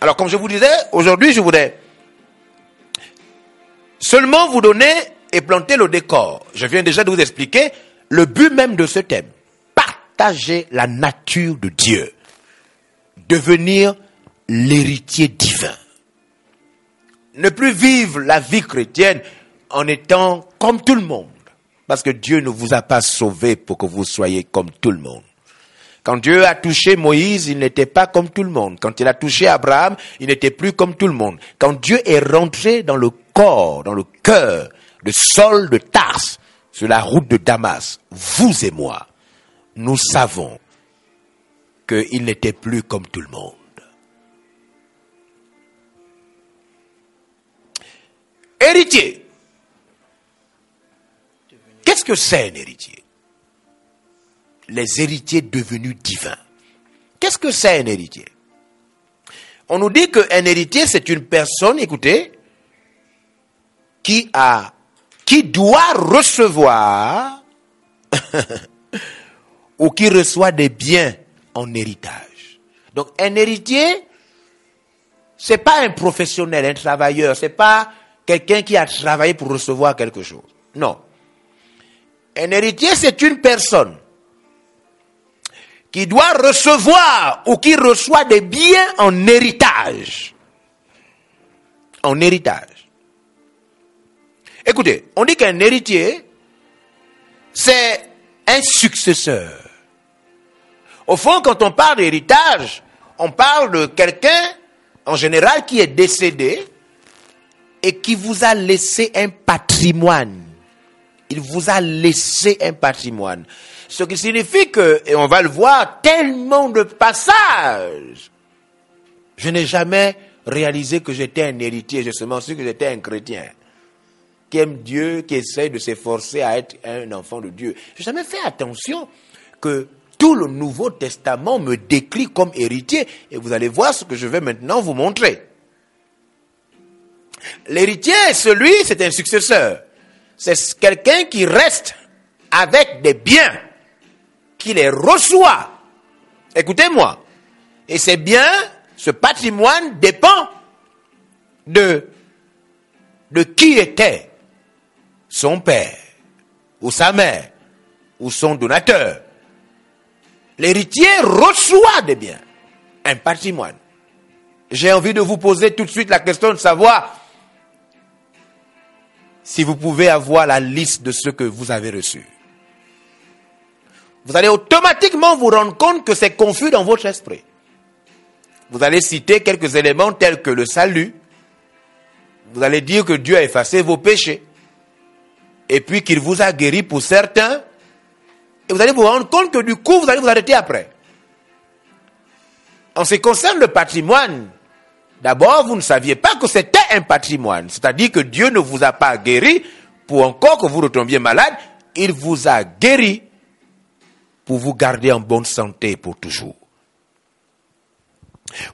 Alors, comme je vous disais, aujourd'hui, je voudrais seulement vous donner et planter le décor. Je viens déjà de vous expliquer le but même de ce thème. Partager la nature de Dieu. Devenir l'héritier divin. Ne plus vivre la vie chrétienne en étant comme tout le monde. Parce que Dieu ne vous a pas sauvé pour que vous soyez comme tout le monde. Quand Dieu a touché Moïse, il n'était pas comme tout le monde. Quand il a touché Abraham, il n'était plus comme tout le monde. Quand Dieu est rentré dans le corps, dans le cœur de Saul de Tarse, sur la route de Damas, vous et moi, nous savons qu'il n'était plus comme tout le monde. Héritier. Qu'est-ce que c'est un héritier? Les héritiers devenus divins. Qu'est-ce que c'est un héritier? On nous dit qu'un héritier, c'est une personne, écoutez, qui a, qui doit recevoir [LAUGHS] ou qui reçoit des biens en héritage. Donc un héritier, c'est pas un professionnel, un travailleur, c'est pas quelqu'un qui a travaillé pour recevoir quelque chose. Non. Un héritier, c'est une personne qui doit recevoir ou qui reçoit des biens en héritage. En héritage. Écoutez, on dit qu'un héritier, c'est un successeur. Au fond, quand on parle d'héritage, on parle de quelqu'un, en général, qui est décédé et qui vous a laissé un patrimoine. Il vous a laissé un patrimoine. Ce qui signifie que, et on va le voir, tellement de passages. Je n'ai jamais réalisé que j'étais un héritier, j'ai seulement su que j'étais un chrétien qui aime Dieu, qui essaie de s'efforcer à être un enfant de Dieu. Je n'ai jamais fait attention que tout le Nouveau Testament me décrit comme héritier. Et vous allez voir ce que je vais maintenant vous montrer. L'héritier, celui, c'est un successeur. C'est quelqu'un qui reste avec des biens, qui les reçoit. Écoutez-moi. Et ces biens, ce patrimoine dépend de, de qui était son père, ou sa mère, ou son donateur. L'héritier reçoit des biens, un patrimoine. J'ai envie de vous poser tout de suite la question de savoir si vous pouvez avoir la liste de ce que vous avez reçu. Vous allez automatiquement vous rendre compte que c'est confus dans votre esprit. Vous allez citer quelques éléments tels que le salut. Vous allez dire que Dieu a effacé vos péchés. Et puis qu'il vous a guéri pour certains et vous allez vous rendre compte que du coup, vous allez vous arrêter après. En ce qui concerne le patrimoine, d'abord, vous ne saviez pas que c'était un patrimoine. C'est-à-dire que Dieu ne vous a pas guéri pour encore que vous retombiez malade. Il vous a guéri pour vous garder en bonne santé pour toujours.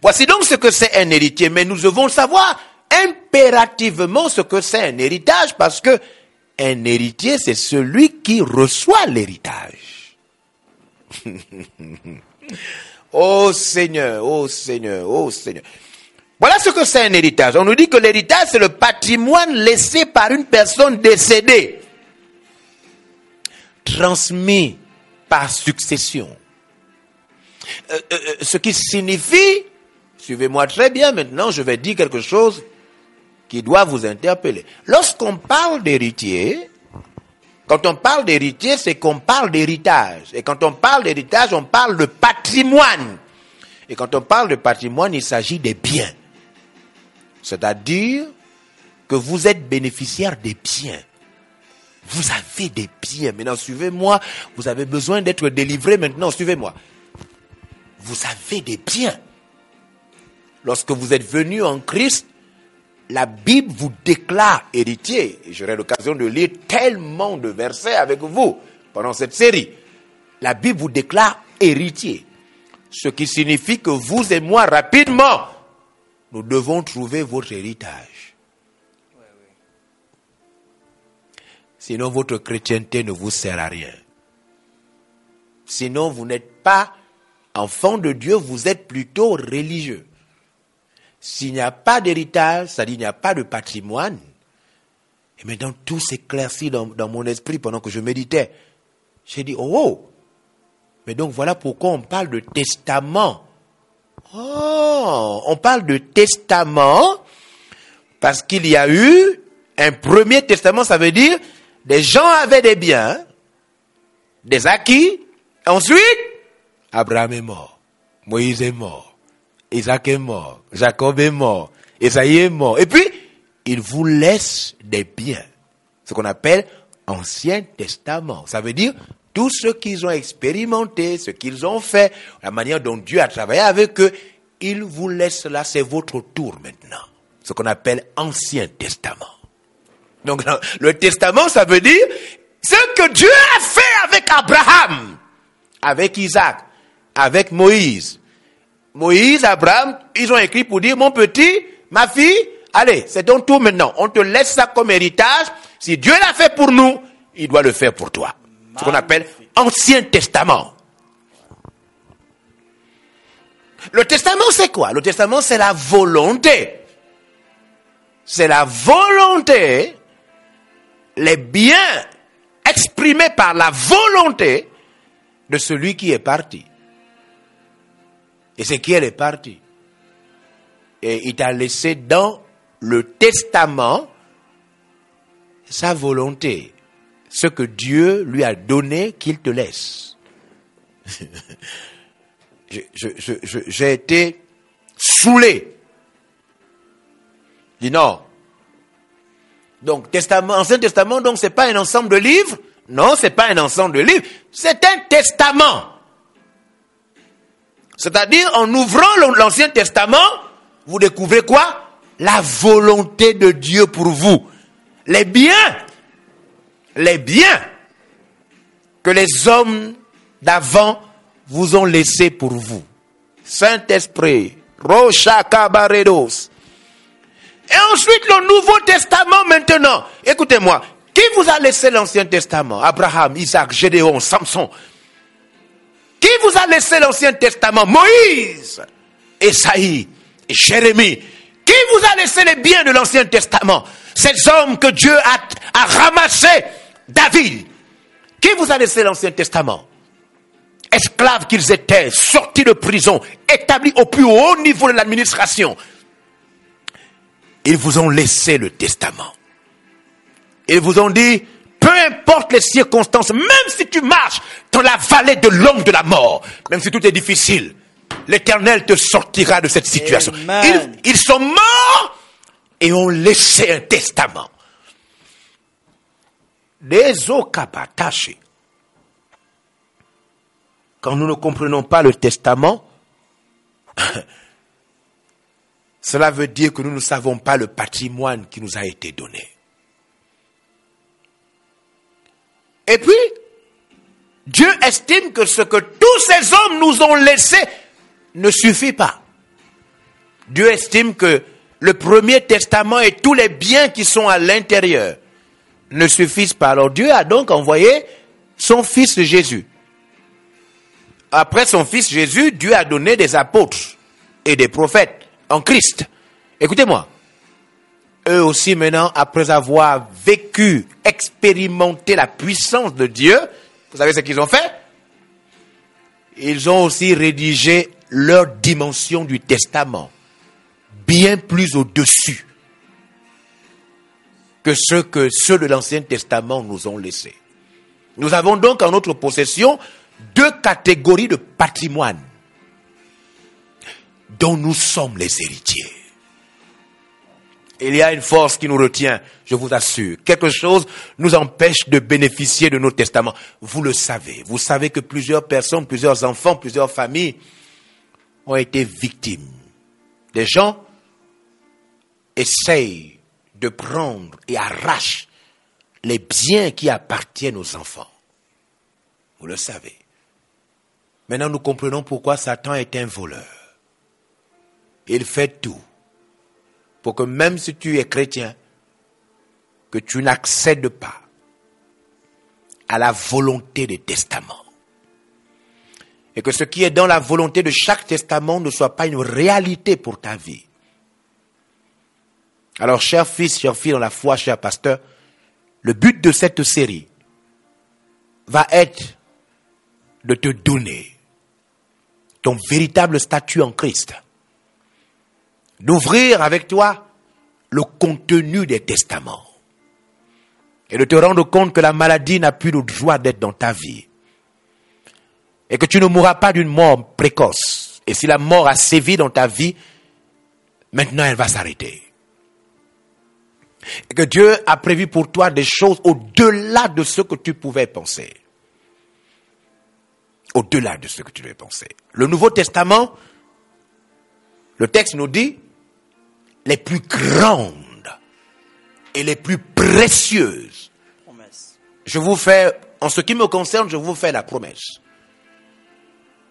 Voici donc ce que c'est un héritier. Mais nous devons savoir impérativement ce que c'est un héritage parce que un héritier, c'est celui qui reçoit l'héritage. [LAUGHS] oh Seigneur, oh Seigneur, oh Seigneur. Voilà ce que c'est un héritage. On nous dit que l'héritage, c'est le patrimoine laissé par une personne décédée, transmis par succession. Euh, euh, euh, ce qui signifie, suivez-moi très bien maintenant, je vais dire quelque chose qui doit vous interpeller. Lorsqu'on parle d'héritier, quand on parle d'héritier, c'est qu'on parle d'héritage. Et quand on parle d'héritage, on parle de patrimoine. Et quand on parle de patrimoine, il s'agit des biens. C'est-à-dire que vous êtes bénéficiaire des biens. Vous avez des biens. Maintenant, suivez-moi. Vous avez besoin d'être délivré maintenant. Suivez-moi. Vous avez des biens. Lorsque vous êtes venu en Christ, la Bible vous déclare héritier. J'aurai l'occasion de lire tellement de versets avec vous pendant cette série. La Bible vous déclare héritier. Ce qui signifie que vous et moi, rapidement, nous devons trouver votre héritage. Sinon, votre chrétienté ne vous sert à rien. Sinon, vous n'êtes pas enfant de Dieu, vous êtes plutôt religieux. S'il n'y a pas d'héritage, c'est-à-dire il n'y a pas de patrimoine, et maintenant tout s'éclaircit dans, dans mon esprit pendant que je méditais. J'ai dit, oh, oh, mais donc voilà pourquoi on parle de testament. Oh, on parle de testament parce qu'il y a eu un premier testament, ça veut dire des gens avaient des biens, des acquis. Ensuite, Abraham est mort, Moïse est mort, Isaac est mort, Jacob est mort, Esaïe est mort. Et puis, il vous laisse des biens. Ce qu'on appelle Ancien Testament. Ça veut dire tout ce qu'ils ont expérimenté, ce qu'ils ont fait, la manière dont Dieu a travaillé avec eux, il vous laisse là, c'est votre tour maintenant. Ce qu'on appelle Ancien Testament. Donc, le testament, ça veut dire ce que Dieu a fait avec Abraham, avec Isaac, avec Moïse, Moïse, Abraham, ils ont écrit pour dire, mon petit, ma fille, allez, c'est ton tour maintenant. On te laisse ça comme héritage. Si Dieu l'a fait pour nous, il doit le faire pour toi. Ce qu'on appelle Ancien Testament. Le testament, c'est quoi? Le testament, c'est la volonté. C'est la volonté, les biens exprimée par la volonté de celui qui est parti. Et c'est qui elle est parti. Et il t'a laissé dans le testament sa volonté, ce que Dieu lui a donné qu'il te laisse. [LAUGHS] J'ai été saoulé. Dis non. Donc, testament, Ancien Testament, donc, c'est pas un ensemble de livres? Non, c'est pas un ensemble de livres. C'est un testament. C'est-à-dire, en ouvrant l'Ancien Testament, vous découvrez quoi? La volonté de Dieu pour vous. Les biens. Les biens que les hommes d'avant vous ont laissés pour vous. Saint-Esprit. Rocha Cabaredos. Et ensuite, le Nouveau Testament maintenant. Écoutez-moi. Qui vous a laissé l'Ancien Testament? Abraham, Isaac, Gédéon, Samson. Qui vous a laissé l'Ancien Testament? Moïse, Esaïe Jérémie. Qui vous a laissé les biens de l'Ancien Testament? Ces hommes que Dieu a ramassés. David. Qui vous a laissé l'Ancien Testament? Esclaves qu'ils étaient, sortis de prison, établis au plus haut niveau de l'administration, ils vous ont laissé le testament. Ils vous ont dit, peu importe les circonstances, même si tu marches dans la vallée de l'ombre de la mort, même si tout est difficile, l'Éternel te sortira de cette situation. Ils, ils, sont morts et ont laissé un testament. Les okapatashi. Quand nous ne comprenons pas le testament, [LAUGHS] cela veut dire que nous ne savons pas le patrimoine qui nous a été donné. Et puis, Dieu estime que ce que tous ces hommes nous ont laissé ne suffit pas. Dieu estime que le premier testament et tous les biens qui sont à l'intérieur ne suffisent pas. Alors Dieu a donc envoyé son fils Jésus. Après son fils Jésus, Dieu a donné des apôtres et des prophètes en Christ. Écoutez-moi. Eux aussi maintenant, après avoir vécu, expérimenté la puissance de Dieu, vous savez ce qu'ils ont fait? Ils ont aussi rédigé leur dimension du testament, bien plus au-dessus que ce que ceux de l'Ancien Testament nous ont laissé. Nous avons donc en notre possession deux catégories de patrimoine dont nous sommes les héritiers. Il y a une force qui nous retient, je vous assure. Quelque chose nous empêche de bénéficier de nos testaments. Vous le savez. Vous savez que plusieurs personnes, plusieurs enfants, plusieurs familles ont été victimes. Des gens essayent de prendre et arrachent les biens qui appartiennent aux enfants. Vous le savez. Maintenant, nous comprenons pourquoi Satan est un voleur. Il fait tout pour que même si tu es chrétien, que tu n'accèdes pas à la volonté des testaments. Et que ce qui est dans la volonté de chaque testament ne soit pas une réalité pour ta vie. Alors, cher fils, cher fille dans la foi, cher pasteur, le but de cette série va être de te donner ton véritable statut en Christ d'ouvrir avec toi le contenu des testaments et de te rendre compte que la maladie n'a plus le droit d'être dans ta vie et que tu ne mourras pas d'une mort précoce. Et si la mort a sévi dans ta vie, maintenant elle va s'arrêter. Et que Dieu a prévu pour toi des choses au-delà de ce que tu pouvais penser. Au-delà de ce que tu pouvais penser. Le Nouveau Testament, le texte nous dit, les plus grandes et les plus précieuses. Je vous fais, en ce qui me concerne, je vous fais la promesse.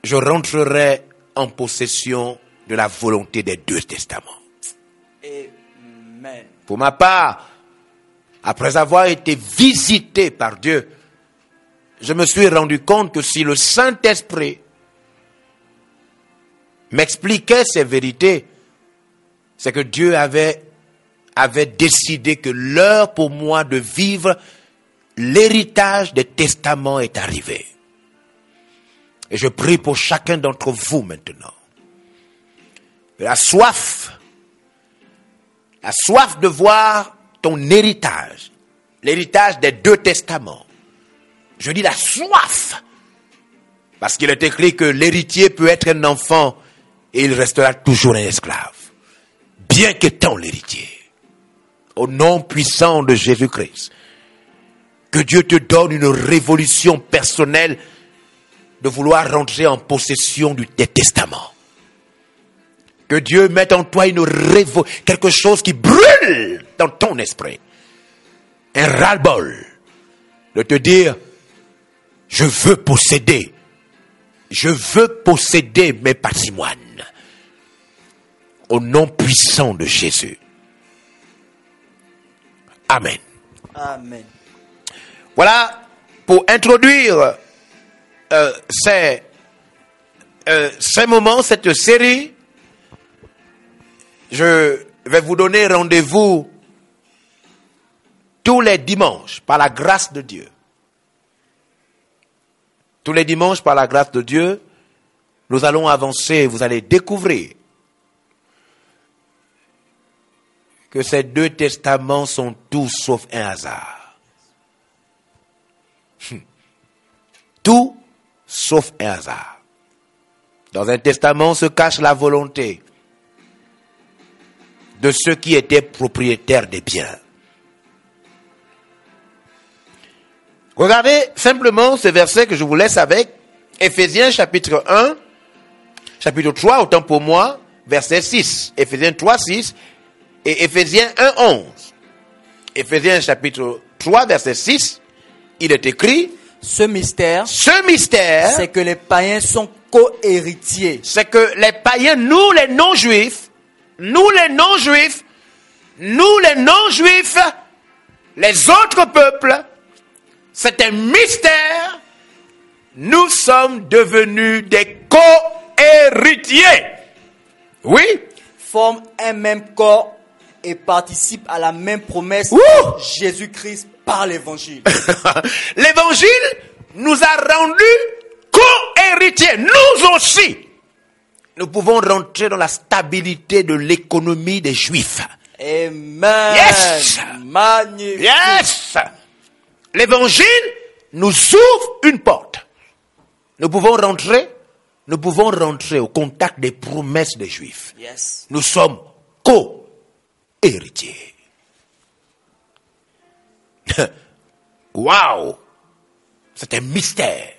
Je rentrerai en possession de la volonté des deux testaments. Amen. Pour ma part, après avoir été visité par Dieu, je me suis rendu compte que si le Saint-Esprit m'expliquait ces vérités, c'est que Dieu avait, avait décidé que l'heure pour moi de vivre l'héritage des testaments est arrivé. Et je prie pour chacun d'entre vous maintenant. La soif, la soif de voir ton héritage, l'héritage des deux testaments. Je dis la soif, parce qu'il est écrit que l'héritier peut être un enfant et il restera toujours un esclave, bien qu'étant l'héritier. Au nom puissant de Jésus-Christ, que Dieu te donne une révolution personnelle de vouloir rentrer en possession du testament. Que Dieu mette en toi une révo quelque chose qui brûle dans ton esprit. Un ras-le-bol de te dire, je veux posséder, je veux posséder mes patrimoines. Au nom puissant de Jésus. Amen. Amen. Voilà pour introduire euh, ces, euh, ces moments, cette série. Je vais vous donner rendez-vous tous les dimanches par la grâce de Dieu. Tous les dimanches par la grâce de Dieu, nous allons avancer, vous allez découvrir que ces deux testaments sont tous sauf un hasard. Hum. Tout sauf un hasard. Dans un testament se cache la volonté de ceux qui étaient propriétaires des biens. Regardez simplement ce verset que je vous laisse avec, Ephésiens chapitre 1, chapitre 3, autant pour moi, verset 6. Ephésiens 3, 6 et Ephésiens 1, 11. Ephésiens chapitre 3, verset 6, il est écrit, Ce mystère, ce mystère, c'est que les païens sont co-héritiers. c'est que les païens, nous les non-juifs, nous les non-juifs, nous les non-juifs, les autres peuples, c'est un mystère, nous sommes devenus des co-héritiers. Oui, forment un même corps et participent à la même promesse Ouh de Jésus-Christ par l'évangile. [LAUGHS] l'évangile nous a rendus co-héritiers, nous aussi. Nous pouvons rentrer dans la stabilité de l'économie des juifs. Amen. Yes. Magnifique. Yes! L'évangile nous ouvre une porte. Nous pouvons rentrer, nous pouvons rentrer au contact des promesses des juifs. Yes. Nous sommes co-héritiers. [LAUGHS] Waouh! C'est un mystère.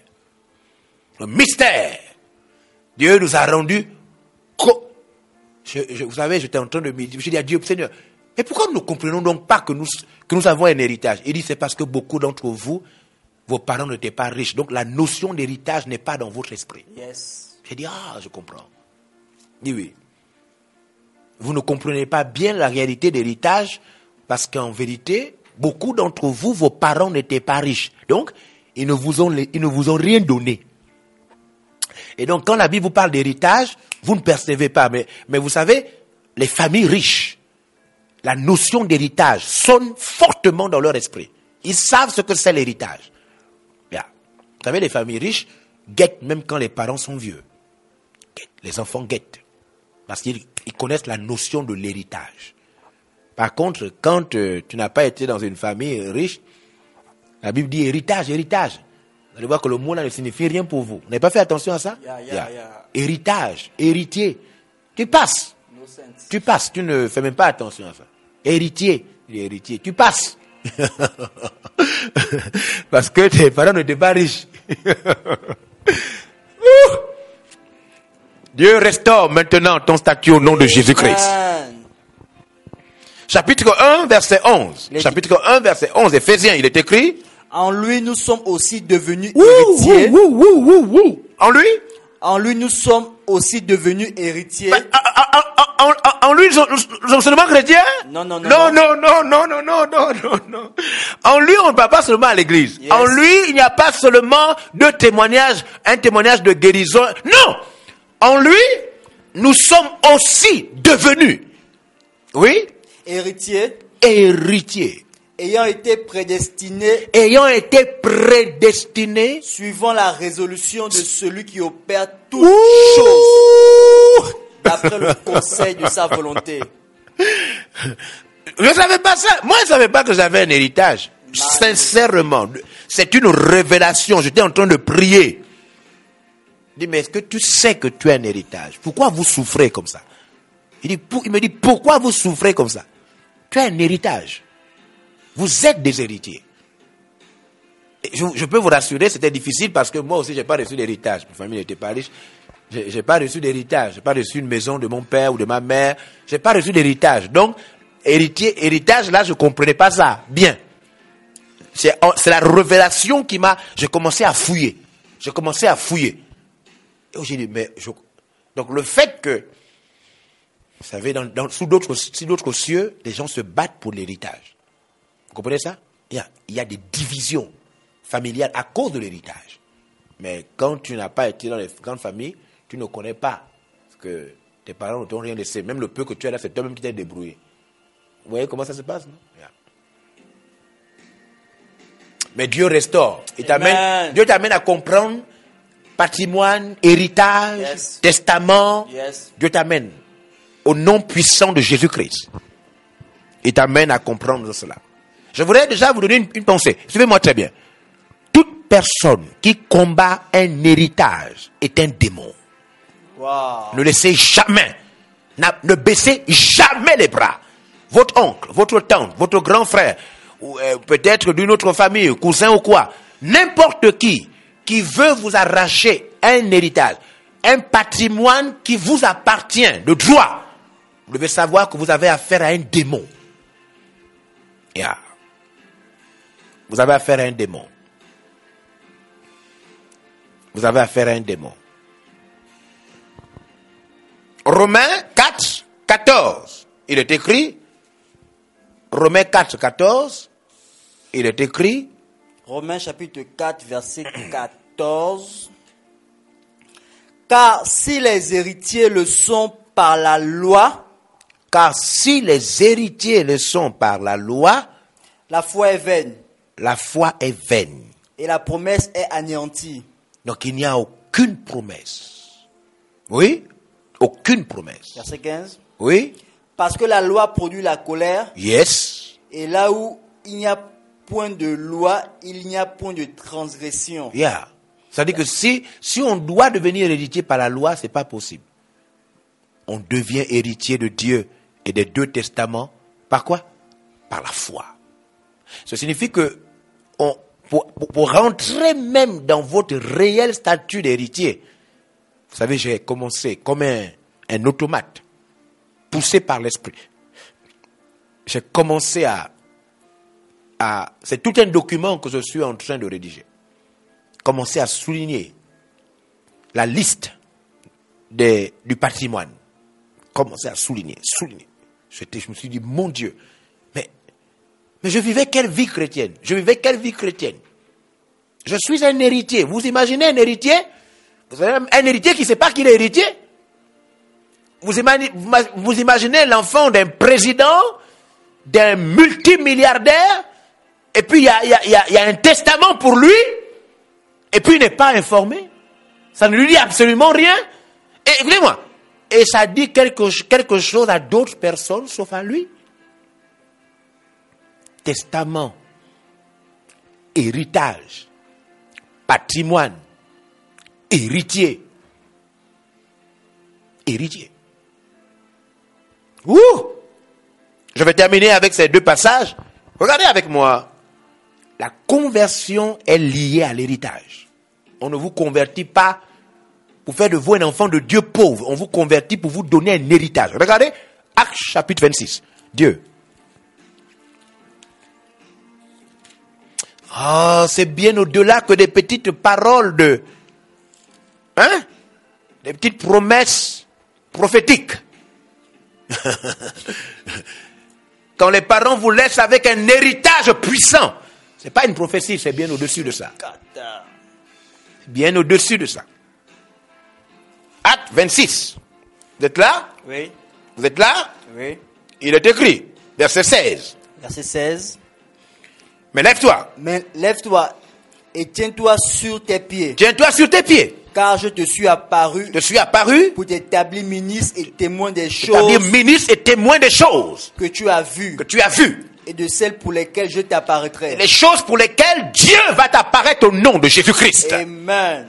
Un mystère. Dieu nous a rendus co. Je- je- vous savez, j'étais en train de me dire, je dis à Dieu, Seigneur, mais pourquoi nous ne comprenons donc pas que nous, que nous avons un héritage? Il dit, c'est parce que beaucoup d'entre vous, vos parents n'étaient pas riches. Donc la notion d'héritage n'est pas dans votre esprit. Yes. J'ai dit, ah, je comprends. Il dit oui. Vous ne comprenez pas bien la réalité d'héritage parce qu'en vérité, beaucoup d'entre vous, vos parents n'étaient pas riches. Donc, ils ne vous ont, ils ne vous ont rien donné. Et donc, quand la Bible vous parle d'héritage, vous ne percevez pas. Mais, vous savez, les familles riches, la notion d'héritage sonne fortement dans leur esprit. Ils savent ce que c'est l'héritage. Vous savez, les familles riches guettent même quand les parents sont vieux. Les enfants guettent. Parce qu'ils ils connaissent la notion de l'héritage. Par contre, quand euh, tu n'as pas été dans une famille riche, la Bible dit héritage, héritage. Allez voir que le mot là ne signifie rien pour vous. Vous n'avez pas fait attention à ça? Yeah, yeah, yeah. Héritage, héritier. Tu passes. No. Tu passes, tu ne fais même pas attention à ça. Héritier, héritier, tu passes. [LAUGHS] Parce que tes parents n'étaient pas riches. [LAUGHS] Dieu restaure maintenant ton statut au nom de Jésus-Christ. Chapitre 1, verset 11. Les- Chapitre 1, verset 11, Éphésiens, il est écrit. En lui, nous sommes aussi devenus héritiers. En lui? En lui, nous sommes aussi devenus héritiers. Bah, en, lui, nous sommes seulement chrétiens? Non, non, non. Non, non, non, non, non, non, non. En lui, on ne parle pas seulement à l'église. En lui, il n'y a pas seulement deux témoignages, un témoignage de guérison. Non En lui, nous sommes aussi devenus. Oui? Héritiers. Héritiers ayant été prédestinés ayant été prédestinés suivant la résolution de celui qui opère toutes choses d'après le conseil de sa volonté. Je ne savais pas ça. Moi, je ne savais pas que j'avais un héritage. Sincèrement, c'est une révélation. J'étais en train de prier. Je dis, mais est-ce que tu sais que tu as un héritage? Pourquoi vous souffrez comme ça? Il, dit, pour- il me dit, pourquoi vous souffrez comme ça? Tu as un héritage. Vous êtes des héritiers. Je, je peux vous rassurer, c'était difficile parce que moi aussi, j'ai pas reçu d'héritage. Ma famille n'était pas riche. J'ai j'ai pas reçu d'héritage. J'ai pas reçu une maison de mon père ou de ma mère. J'ai pas reçu d'héritage. Donc, héritier, héritage, là, je comprenais pas ça. Bien. C'est la révélation qui m'a. J'ai commencé à fouiller. J'ai commencé à fouiller. Et j'ai dit, mais je- donc le fait que, vous savez, sous d'autres cieux, les gens se battent pour l'héritage. Vous comprenez ça? Il y, a, il y a des divisions familiales à cause de l'héritage. Mais quand tu n'as pas été dans les grandes familles, tu ne connais pas ce que tes parents ne t'ont rien laissé. Même le peu que tu as là, c'est toi-même qui t'es débrouillé. Vous voyez comment ça se passe, non? Yeah. Mais Dieu restaure. Il t'amène-. Dieu t'amène à comprendre patrimoine, héritage, Yes. testament. Yes. Dieu t'amène au nom puissant de Jésus-Christ. Il t'amène à comprendre cela. Je voudrais déjà vous donner une, une pensée. Suivez-moi très bien. Toute personne qui combat un héritage est un démon. Wow. Ne laissez jamais, ne baissez jamais les bras. Votre oncle, votre tante, votre grand frère, ou euh, peut-être d'une autre famille, cousin ou quoi, n'importe qui qui veut vous arracher un héritage, un patrimoine qui vous appartient de droit, vous devez savoir que vous avez affaire à un démon. Yeah. Vous avez affaire à un démon. Vous avez affaire à un démon. Romains 4, 14. Il est écrit. Romains 4, 14. Il est écrit. Romains chapitre 4, verset 14. Car si les héritiers le sont par la loi, Car si les héritiers le sont par la loi, la foi est vaine la foi est vaine. et la promesse est anéantie. Donc il n'y a aucune promesse. Oui? Aucune promesse. Verset 15. Oui? Parce que la loi produit la colère, Yes. et là où il n'y a point de loi, il n'y a point de transgression. Yeah. C'est-à-dire que si, si on doit devenir héritier par la loi, c'est pas possible. On devient héritier de Dieu et des deux testaments. Par quoi? Par la foi. Ça signifie que on, pour, rentrer même dans votre réel statut d'héritier, vous savez, j'ai commencé comme un, un automate, poussé par l'esprit. J'ai commencé à. C'est tout un document que je suis en train de rédiger commencer à souligner la liste des- du patrimoine. Commencer à souligner, souligner. Je me suis dit, mon Dieu, mais je vivais quelle vie chrétienne? Je vivais quelle vie chrétienne? Je suis un héritier. Vous imaginez un héritier? Un héritier qui ne sait pas qu'il est héritier? Vous imaginez, l'enfant d'un président, d'un multimilliardaire, et puis il y a, un testament pour lui, et puis il n'est pas informé. Ça ne lui dit absolument rien. Et écoutez-moi, et ça dit quelque chose à d'autres personnes sauf à lui. Testament, héritage, patrimoine, héritier. Héritier. Ouh Je vais terminer avec ces deux passages. Regardez avec moi. La conversion est liée à l'héritage. On ne vous convertit pas pour faire de vous un enfant de Dieu pauvre. On vous convertit pour vous donner un héritage. Regardez Acte chapitre 26. Dieu. Ah, c'est bien au-delà que des petites paroles de... Hein? Des petites promesses prophétiques. [LAUGHS] Quand les parents vous laissent avec un héritage puissant, c'est pas une prophétie, c'est bien au-dessus de ça. Bien au-dessus de ça. Acte 26. Vous êtes là? Oui, Vous êtes là? Oui. Il est écrit, verset 16. Verset 16. Mais lève-toi. Mais lève-toi et tiens-toi sur tes pieds, Tiens-toi sur tes pieds. car je te suis apparu Je suis apparu pour t'établir ministre et témoin des choses ministre et témoin des choses que tu as vues que tu as vues. et de celles pour lesquelles je t'apparaîtrai. Les choses pour lesquelles Dieu va t'apparaître au nom de Jésus-Christ. Amen.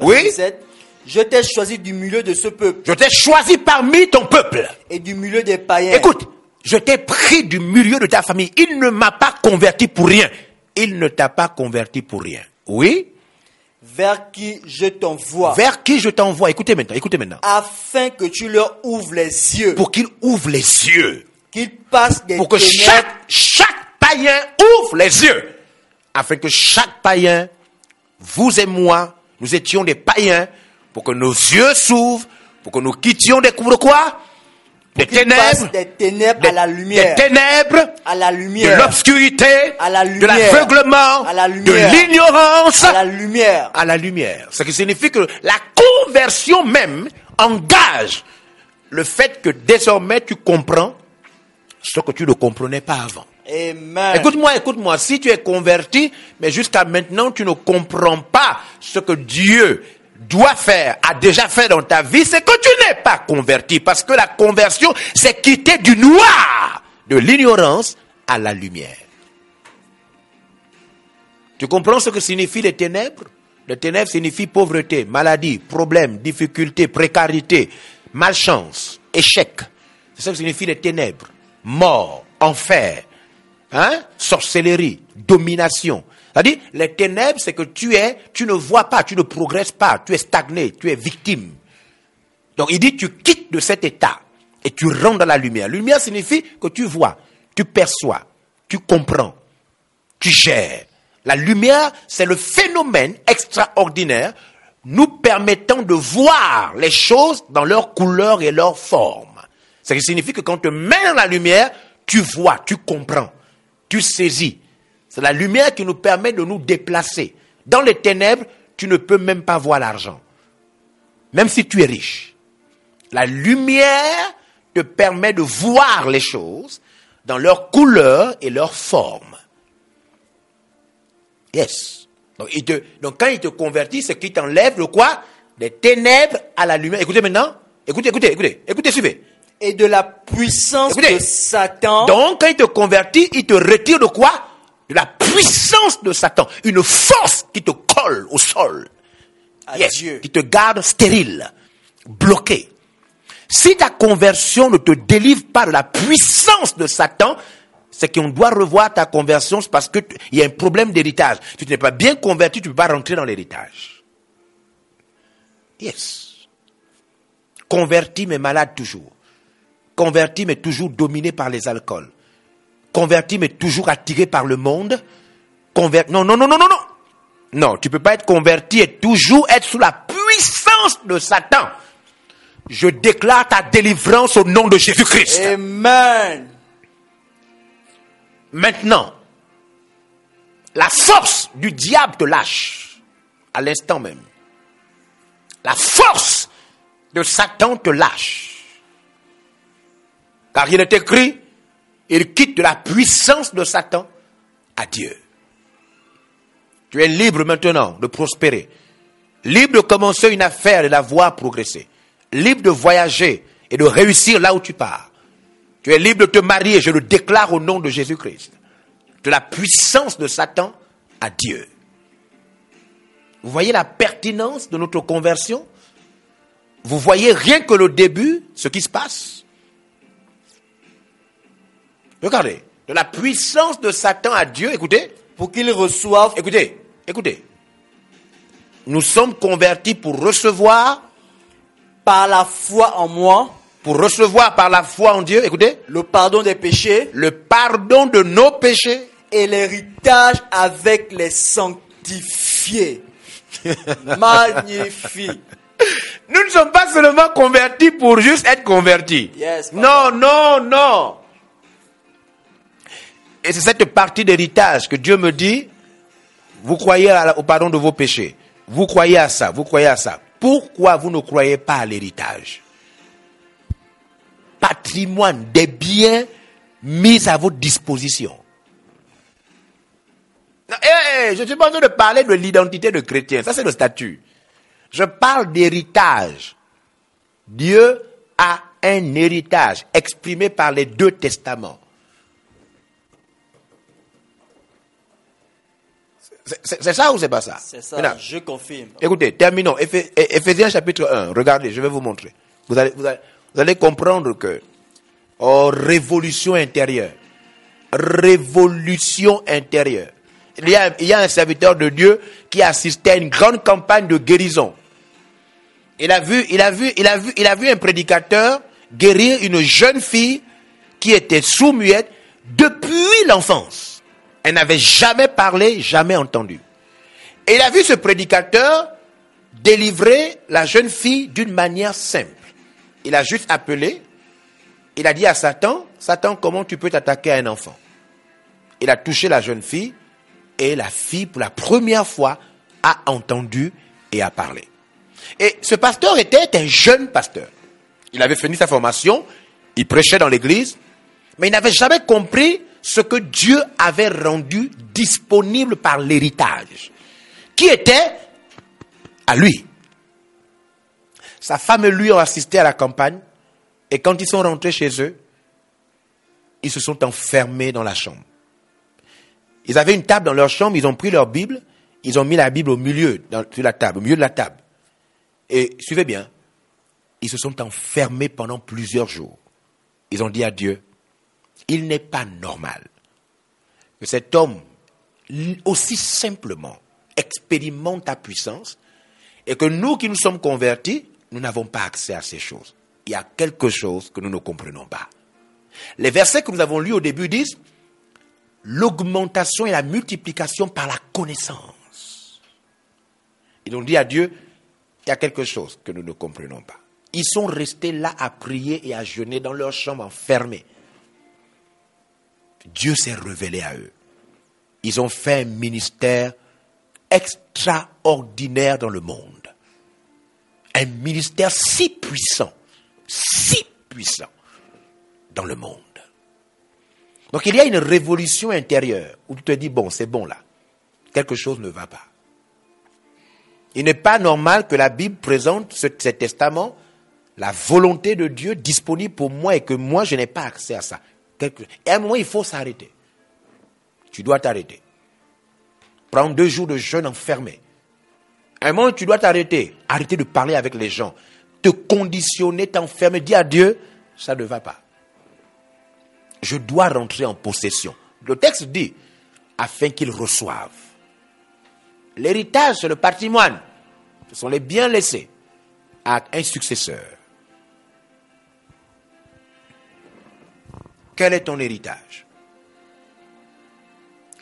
Oui. Verset 17. Je t'ai choisi du milieu de ce peuple Je t'ai choisi parmi ton peuple. et du milieu des païens. Écoute, je t'ai pris du milieu de ta famille. Il ne m'a pas converti pour rien. Il ne t'a pas converti pour rien. Oui? vers qui je t'envoie, Vers qui je t'envoie. Écoutez maintenant, écoutez maintenant. afin que tu leur ouvres les yeux, Pour qu'il ouvre les yeux. qu'ils passent des Pour que ténèbres chaque, chaque païen ouvre les yeux. Afin que chaque païen, vous et moi, nous étions des païens. Pour que nos yeux s'ouvrent. Pour que nous quittions des coups de quoi Des ténèbres. des ténèbres Des, à la lumière, des ténèbres. à la de lumière, l'obscurité, À la de lumière. l'aveuglement, À la de lumière. l'ignorance à la lumière. à la lumière. Ce qui signifie que la conversion même engage le fait que désormais tu comprends ce que tu ne comprenais pas avant. Écoute-moi, écoute-moi, si tu es converti, mais jusqu'à maintenant tu ne comprends pas ce que Dieu doit faire, a déjà fait dans ta vie, c'est que tu n'es pas converti. Parce que la conversion, c'est quitter du noir, de l'ignorance à la lumière. Tu comprends ce que signifient les ténèbres? Les ténèbres signifient pauvreté, maladie, problème, difficulté, précarité, malchance, échec. C'est ça que signifie les ténèbres. Mort, enfer, hein? sorcellerie, domination. C'est-à-dire, les ténèbres, c'est que tu es, tu ne vois pas, tu ne progresses pas, tu es stagné, tu es victime. Donc il dit, tu quittes de cet état et tu rentres dans la lumière. Lumière signifie que tu vois, tu perçois, tu comprends, tu gères. La lumière, c'est le phénomène extraordinaire nous permettant de voir les choses dans leur couleur et leur forme. Ce qui signifie que quand tu mets dans la lumière, tu vois, tu comprends, tu saisis. C'est la lumière qui nous permet de nous déplacer. Dans les ténèbres, tu ne peux même pas voir l'argent. Même si tu es riche. La lumière te permet de voir les choses dans leur couleur et leur forme. Yes. Donc, il te, donc quand il te convertit, c'est qu'il t'enlève le quoi? Des ténèbres à la lumière. Écoutez maintenant. Écoutez, écoutez, écoutez. Écoutez, suivez. Et de la puissance Écoutez. de Satan Donc, quand il te convertit, il te retire de quoi? De la puissance de Satan. Une force qui te colle au sol. à Yes. Dieu. Qui te garde stérile, bloqué. Si ta conversion ne te délivre pas de la puissance de Satan, c'est qu'on doit revoir ta conversion parce qu'il y a un problème d'héritage. Si tu n'es pas bien converti, tu ne peux pas rentrer dans l'héritage. Yes. Converti mais malade toujours. Converti mais toujours dominé par les alcools. Converti mais toujours attiré par le monde. Conver... Non, non, non, non, non, non. Non, tu peux pas être converti et toujours être sous la puissance de Satan. Je déclare ta délivrance au nom de Jésus-Christ. Amen. Maintenant, la force du diable te lâche à l'instant même. La force de Satan te lâche. Car il est écrit, il quitte de la puissance de Satan à Dieu. Tu es libre maintenant de prospérer. Libre de commencer une affaire et de la voir progresser. Libre de voyager et de réussir là où tu pars. Tu es libre de te marier, je le déclare au nom de Jésus-Christ. De la puissance de Satan à Dieu. Vous voyez la pertinence de notre conversion? Vous voyez rien que le début, ce qui se passe? Regardez, de la puissance de Satan à Dieu, écoutez, Pour qu'ils reçoivent écoutez, écoutez. Nous sommes convertis pour recevoir, par la foi en moi pour recevoir par la foi en Dieu, écoutez, le pardon des péchés le pardon de nos péchés et l'héritage avec les sanctifiés. [LAUGHS] Magnifique. Nous ne sommes pas seulement convertis pour juste être convertis. Yes, non, non, non. Et c'est cette partie d'héritage que Dieu me dit, vous croyez au pardon de vos péchés. Vous croyez à ça, vous croyez à ça. Pourquoi vous ne croyez pas à l'héritage? Patrimoine des biens mis à votre disposition. Je suis pas en train de parler de l'identité de chrétien. Ça, c'est le statut. Je parle d'héritage. Dieu a un héritage exprimé par les deux testaments. C'est- ça ou c'est pas ça? C'est ça, Maintenant, je confirme. Écoutez, terminons. Éphésiens chapitre 1. Regardez, je vais vous montrer. Vous allez, vous allez, vous allez comprendre que, oh, révolution intérieure. Révolution intérieure. Il y, a, il y a un serviteur de Dieu qui assistait à une grande campagne de guérison. Il a vu, il a vu, il a vu, il a vu un prédicateur guérir une jeune fille qui était sous-muette depuis l'enfance. Elle n'avait jamais parlé, jamais entendu. Et il a vu ce prédicateur délivrer la jeune fille d'une manière simple. Il a juste appelé, il a dit à Satan, Satan, comment tu peux t'attaquer à un enfant? Il a touché la jeune fille et la fille, pour la première fois, a entendu et a parlé. Et ce pasteur était un jeune pasteur. Il avait fini sa formation, il prêchait dans l'église, mais il n'avait jamais compris ce que Dieu avait rendu disponible par l'héritage, qui était à lui. Sa femme et lui ont assisté à la campagne, et quand ils sont rentrés chez eux, ils se sont enfermés dans la chambre. Ils avaient une table dans leur chambre, ils ont pris leur Bible, ils ont mis la Bible au milieu, la table, au milieu de la table. Et suivez bien, ils se sont enfermés pendant plusieurs jours. Ils ont dit à Dieu, il n'est pas normal que cet homme, aussi simplement, expérimente ta puissance et que nous qui nous sommes convertis, nous n'avons pas accès à ces choses. Il y a quelque chose que nous ne comprenons pas. Les versets que nous avons lus au début disent l'augmentation et la multiplication par la connaissance. Ils ont dit à Dieu, il y a quelque chose que nous ne comprenons pas. Ils sont restés là à prier et à jeûner dans leur chambre enfermés. Dieu s'est révélé à eux. Ils ont fait un ministère extraordinaire dans le monde. Un ministère si puissant, si puissant dans le monde. Donc il y a une révolution intérieure où tu te dis, bon, c'est bon là. Quelque chose ne va pas. Il n'est pas normal que la Bible présente ce, ce testament, la volonté de Dieu disponible pour moi et que moi, je n'ai pas accès à ça. Et à un moment, il faut s'arrêter. Tu dois t'arrêter. Prendre deux jours de jeûne enfermé. À un moment, tu dois t'arrêter. Arrêter de parler avec les gens. Te conditionner, t'enfermer. Dis à Dieu, ça ne va pas. Je dois rentrer en possession. Le texte dit, afin qu'ils reçoivent. L'héritage, c'est le patrimoine. Ce sont les biens laissés à un successeur. Quel est ton héritage?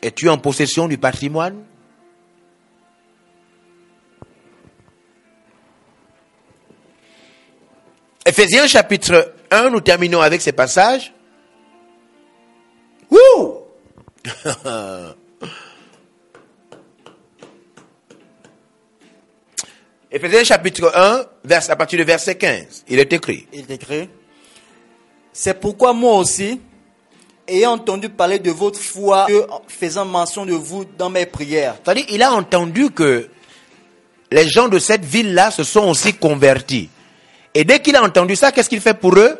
Es-tu en possession du patrimoine? Éphésiens chapitre 1, nous terminons avec ces passages. Wouh! [LAUGHS] Éphésiens chapitre 1, vers, à partir du verset 15, il est écrit. Il est écrit C'est pourquoi moi aussi, ayant entendu parler de votre foi, faisant mention de vous dans mes prières. C'est-à-dire, il a entendu que les gens de cette ville-là se sont aussi convertis. Et dès qu'il a entendu ça, qu'est-ce qu'il fait pour eux?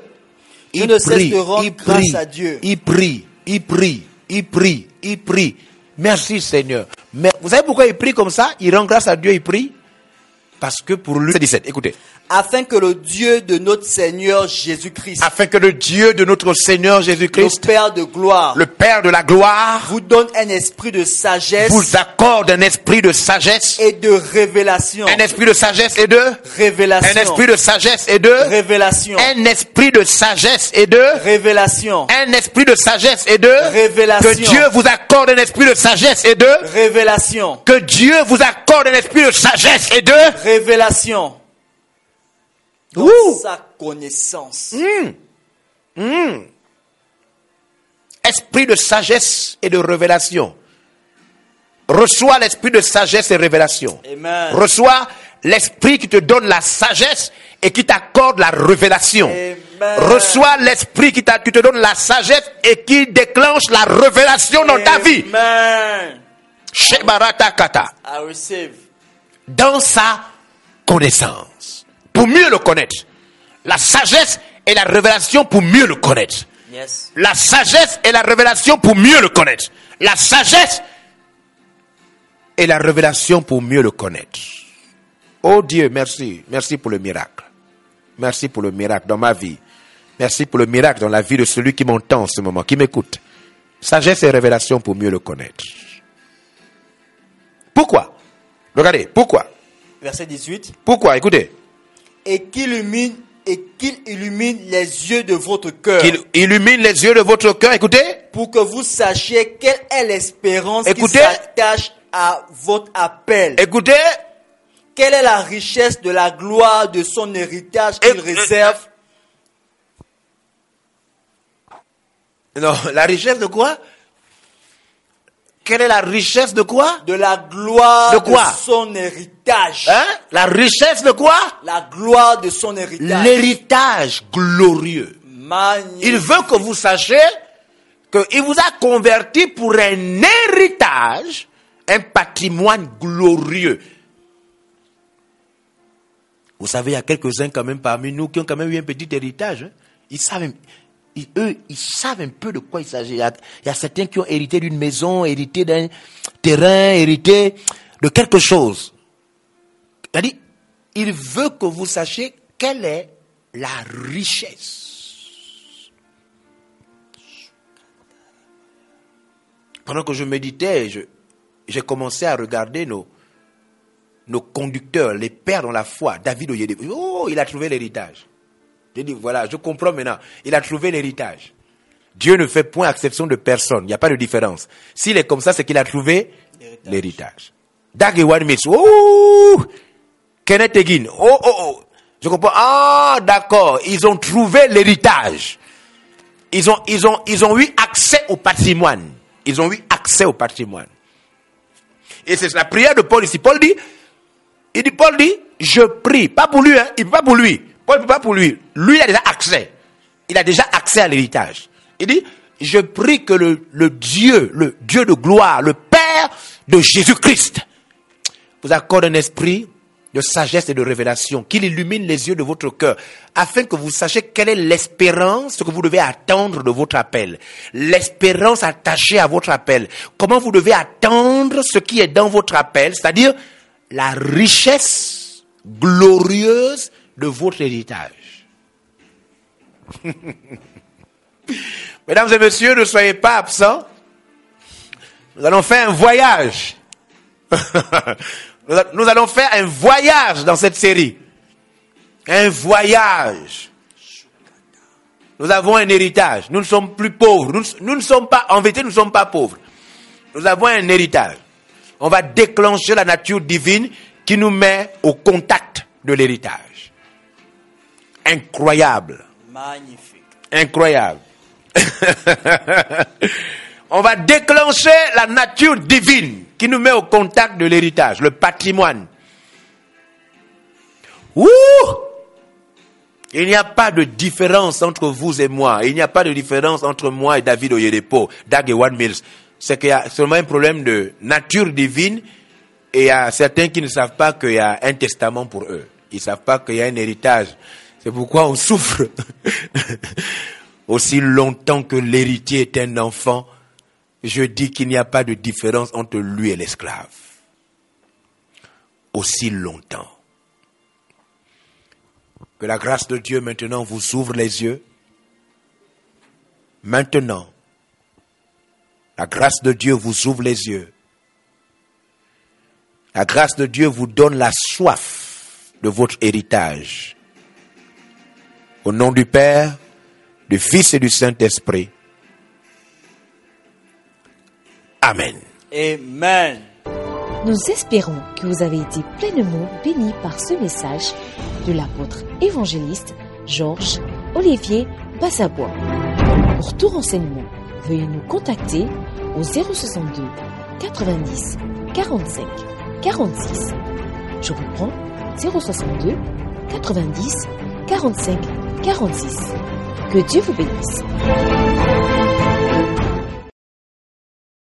Je ne cesse de rendre il grâce prie, à Dieu. il prie, il prie, il prie, il prie. Merci Seigneur. Mais vous savez pourquoi il prie comme ça? Il rend grâce à Dieu, il prie Parce que pour lui, c'est 17, écoutez. Afin que le Dieu de notre Seigneur Jésus-Christ, Afin que le Dieu de notre Seigneur le Jésus-Christ, Père de gloire, le Père de la gloire, vous donne un esprit de sagesse vous accorde un esprit de sagesse, et de révélation. un esprit de sagesse et de Révélation. un esprit de sagesse et de Révélation. un esprit de sagesse et de Révélation. un esprit de sagesse et de Révélation. que Dieu vous accorde un esprit de sagesse et de Révélation. que Dieu vous accorde un esprit de sagesse et de Révélation. Dans Ouh. sa connaissance. esprit de sagesse et de révélation. Reçois l'esprit de sagesse et révélation. Amen. Reçois l'esprit qui te donne la sagesse et qui t'accorde la révélation. Amen. Reçois l'esprit qui, te donne la sagesse et qui déclenche la révélation dans ta vie. I receive. Dans sa connaissance. Pour mieux le connaître. La sagesse et la révélation pour mieux le connaître. Yes. La sagesse et la révélation pour mieux le connaître. La sagesse et la révélation pour mieux le connaître. Oh Dieu, merci. Merci pour le miracle. Merci pour le miracle dans ma vie. Merci pour le miracle dans la vie de celui qui m'entend en ce moment, qui m'écoute. Sagesse et révélation pour mieux le connaître. Pourquoi? Regardez, pourquoi? Verset 18. Pourquoi? Écoutez. Et qu'il illumine, et qu'il illumine les yeux de votre cœur. Qu'il illumine les yeux de votre cœur. Écoutez. Pour que vous sachiez quelle est l'espérance qui s'attache à votre appel. Écoutez. Quelle est la richesse de la gloire de son héritage qu'il réserve? Non, la richesse de quoi? Quelle est la richesse de quoi? De la gloire De quoi? son héritage. Hein? La richesse de quoi? La gloire de son héritage. L'héritage glorieux. Magnifique. Il veut que vous sachiez qu'il vous a converti pour un héritage, un patrimoine glorieux. Vous savez, il y a quelques-uns quand même parmi nous qui ont quand même eu un petit héritage. hein. Ils savent, ils- eux, ils savent un peu de quoi il s'agit. Il il y a certains qui ont hérité d'une maison, hérité d'un terrain, hérité de quelque chose. Il veut que vous sachiez quelle est la richesse. Pendant que je méditais, j'ai commencé à regarder nos, nos conducteurs, les pères dans la foi, David Oyede. Oh, il a trouvé l'héritage. J'ai dit, voilà, je comprends maintenant. Il a trouvé l'héritage. Dieu ne fait point exception de personne. Il n'y a pas de différence. S'il est comme ça, c'est qu'il a trouvé l'héritage. Dag Mills. Oh! Kenneth Egin. Oh, oh, oh. Je comprends. Ah, d'accord. Ils ont trouvé l'héritage. Ils ont, ils ont, ils ont eu accès au patrimoine. Ils ont eu accès au patrimoine. Et c'est la prière de Paul ici. Paul dit, il dit, Paul dit, je prie. Pas pour lui, hein. Il pas pour lui. Paul ne peut pas pour lui. Lui, il a déjà accès. Il a déjà accès à l'héritage. Il dit, je prie que le, Dieu, le Dieu de gloire, le Père de Jésus-Christ, vous accorde un esprit de sagesse et de révélation, qu'il illumine les yeux de votre cœur, afin que vous sachiez quelle est l'espérance que vous devez attendre de votre appel. L'espérance attachée à votre appel. Comment vous devez attendre ce qui est dans votre appel, c'est-à-dire la richesse glorieuse de votre héritage. [LAUGHS] Mesdames et messieurs, ne soyez pas absents. Nous allons faire un voyage. [LAUGHS] Nous allons faire un voyage dans cette série. Un voyage. Nous avons un héritage. Nous ne sommes plus pauvres. Nous ne sommes pas, en vérité, nous ne sommes pas pauvres. Nous avons un héritage. On va déclencher la nature divine qui nous met au contact de l'héritage. Incroyable. Magnifique. Incroyable. [LAUGHS] On va déclencher la nature divine qui nous met au contact de l'héritage, le patrimoine. Ouh Il n'y a pas de différence entre vous et moi. Il n'y a pas de différence entre moi et David Oyedepo, Dag et One Mills. C'est qu'il y a seulement un problème de nature divine et il y a certains qui ne savent pas qu'il y a un testament pour eux. Ils ne savent pas qu'il y a un héritage. C'est pourquoi on souffre. [LAUGHS] Aussi longtemps que l'héritier est un enfant, je dis qu'il n'y a pas de différence entre lui et l'esclave. Aussi longtemps. Que la grâce de Dieu maintenant vous ouvre les yeux. Maintenant, la grâce de Dieu vous ouvre les yeux. La grâce de Dieu vous donne la soif de votre héritage. Au nom du Père, du Fils et du Saint-Esprit. Amen. Amen. Nous espérons que vous avez été pleinement bénis par ce message de l'apôtre évangéliste Georges Olivier Bassabois. Pour tout renseignement, veuillez nous contacter au 062 90 45 46. Je reprends 062 90 45 46. Que Dieu vous bénisse.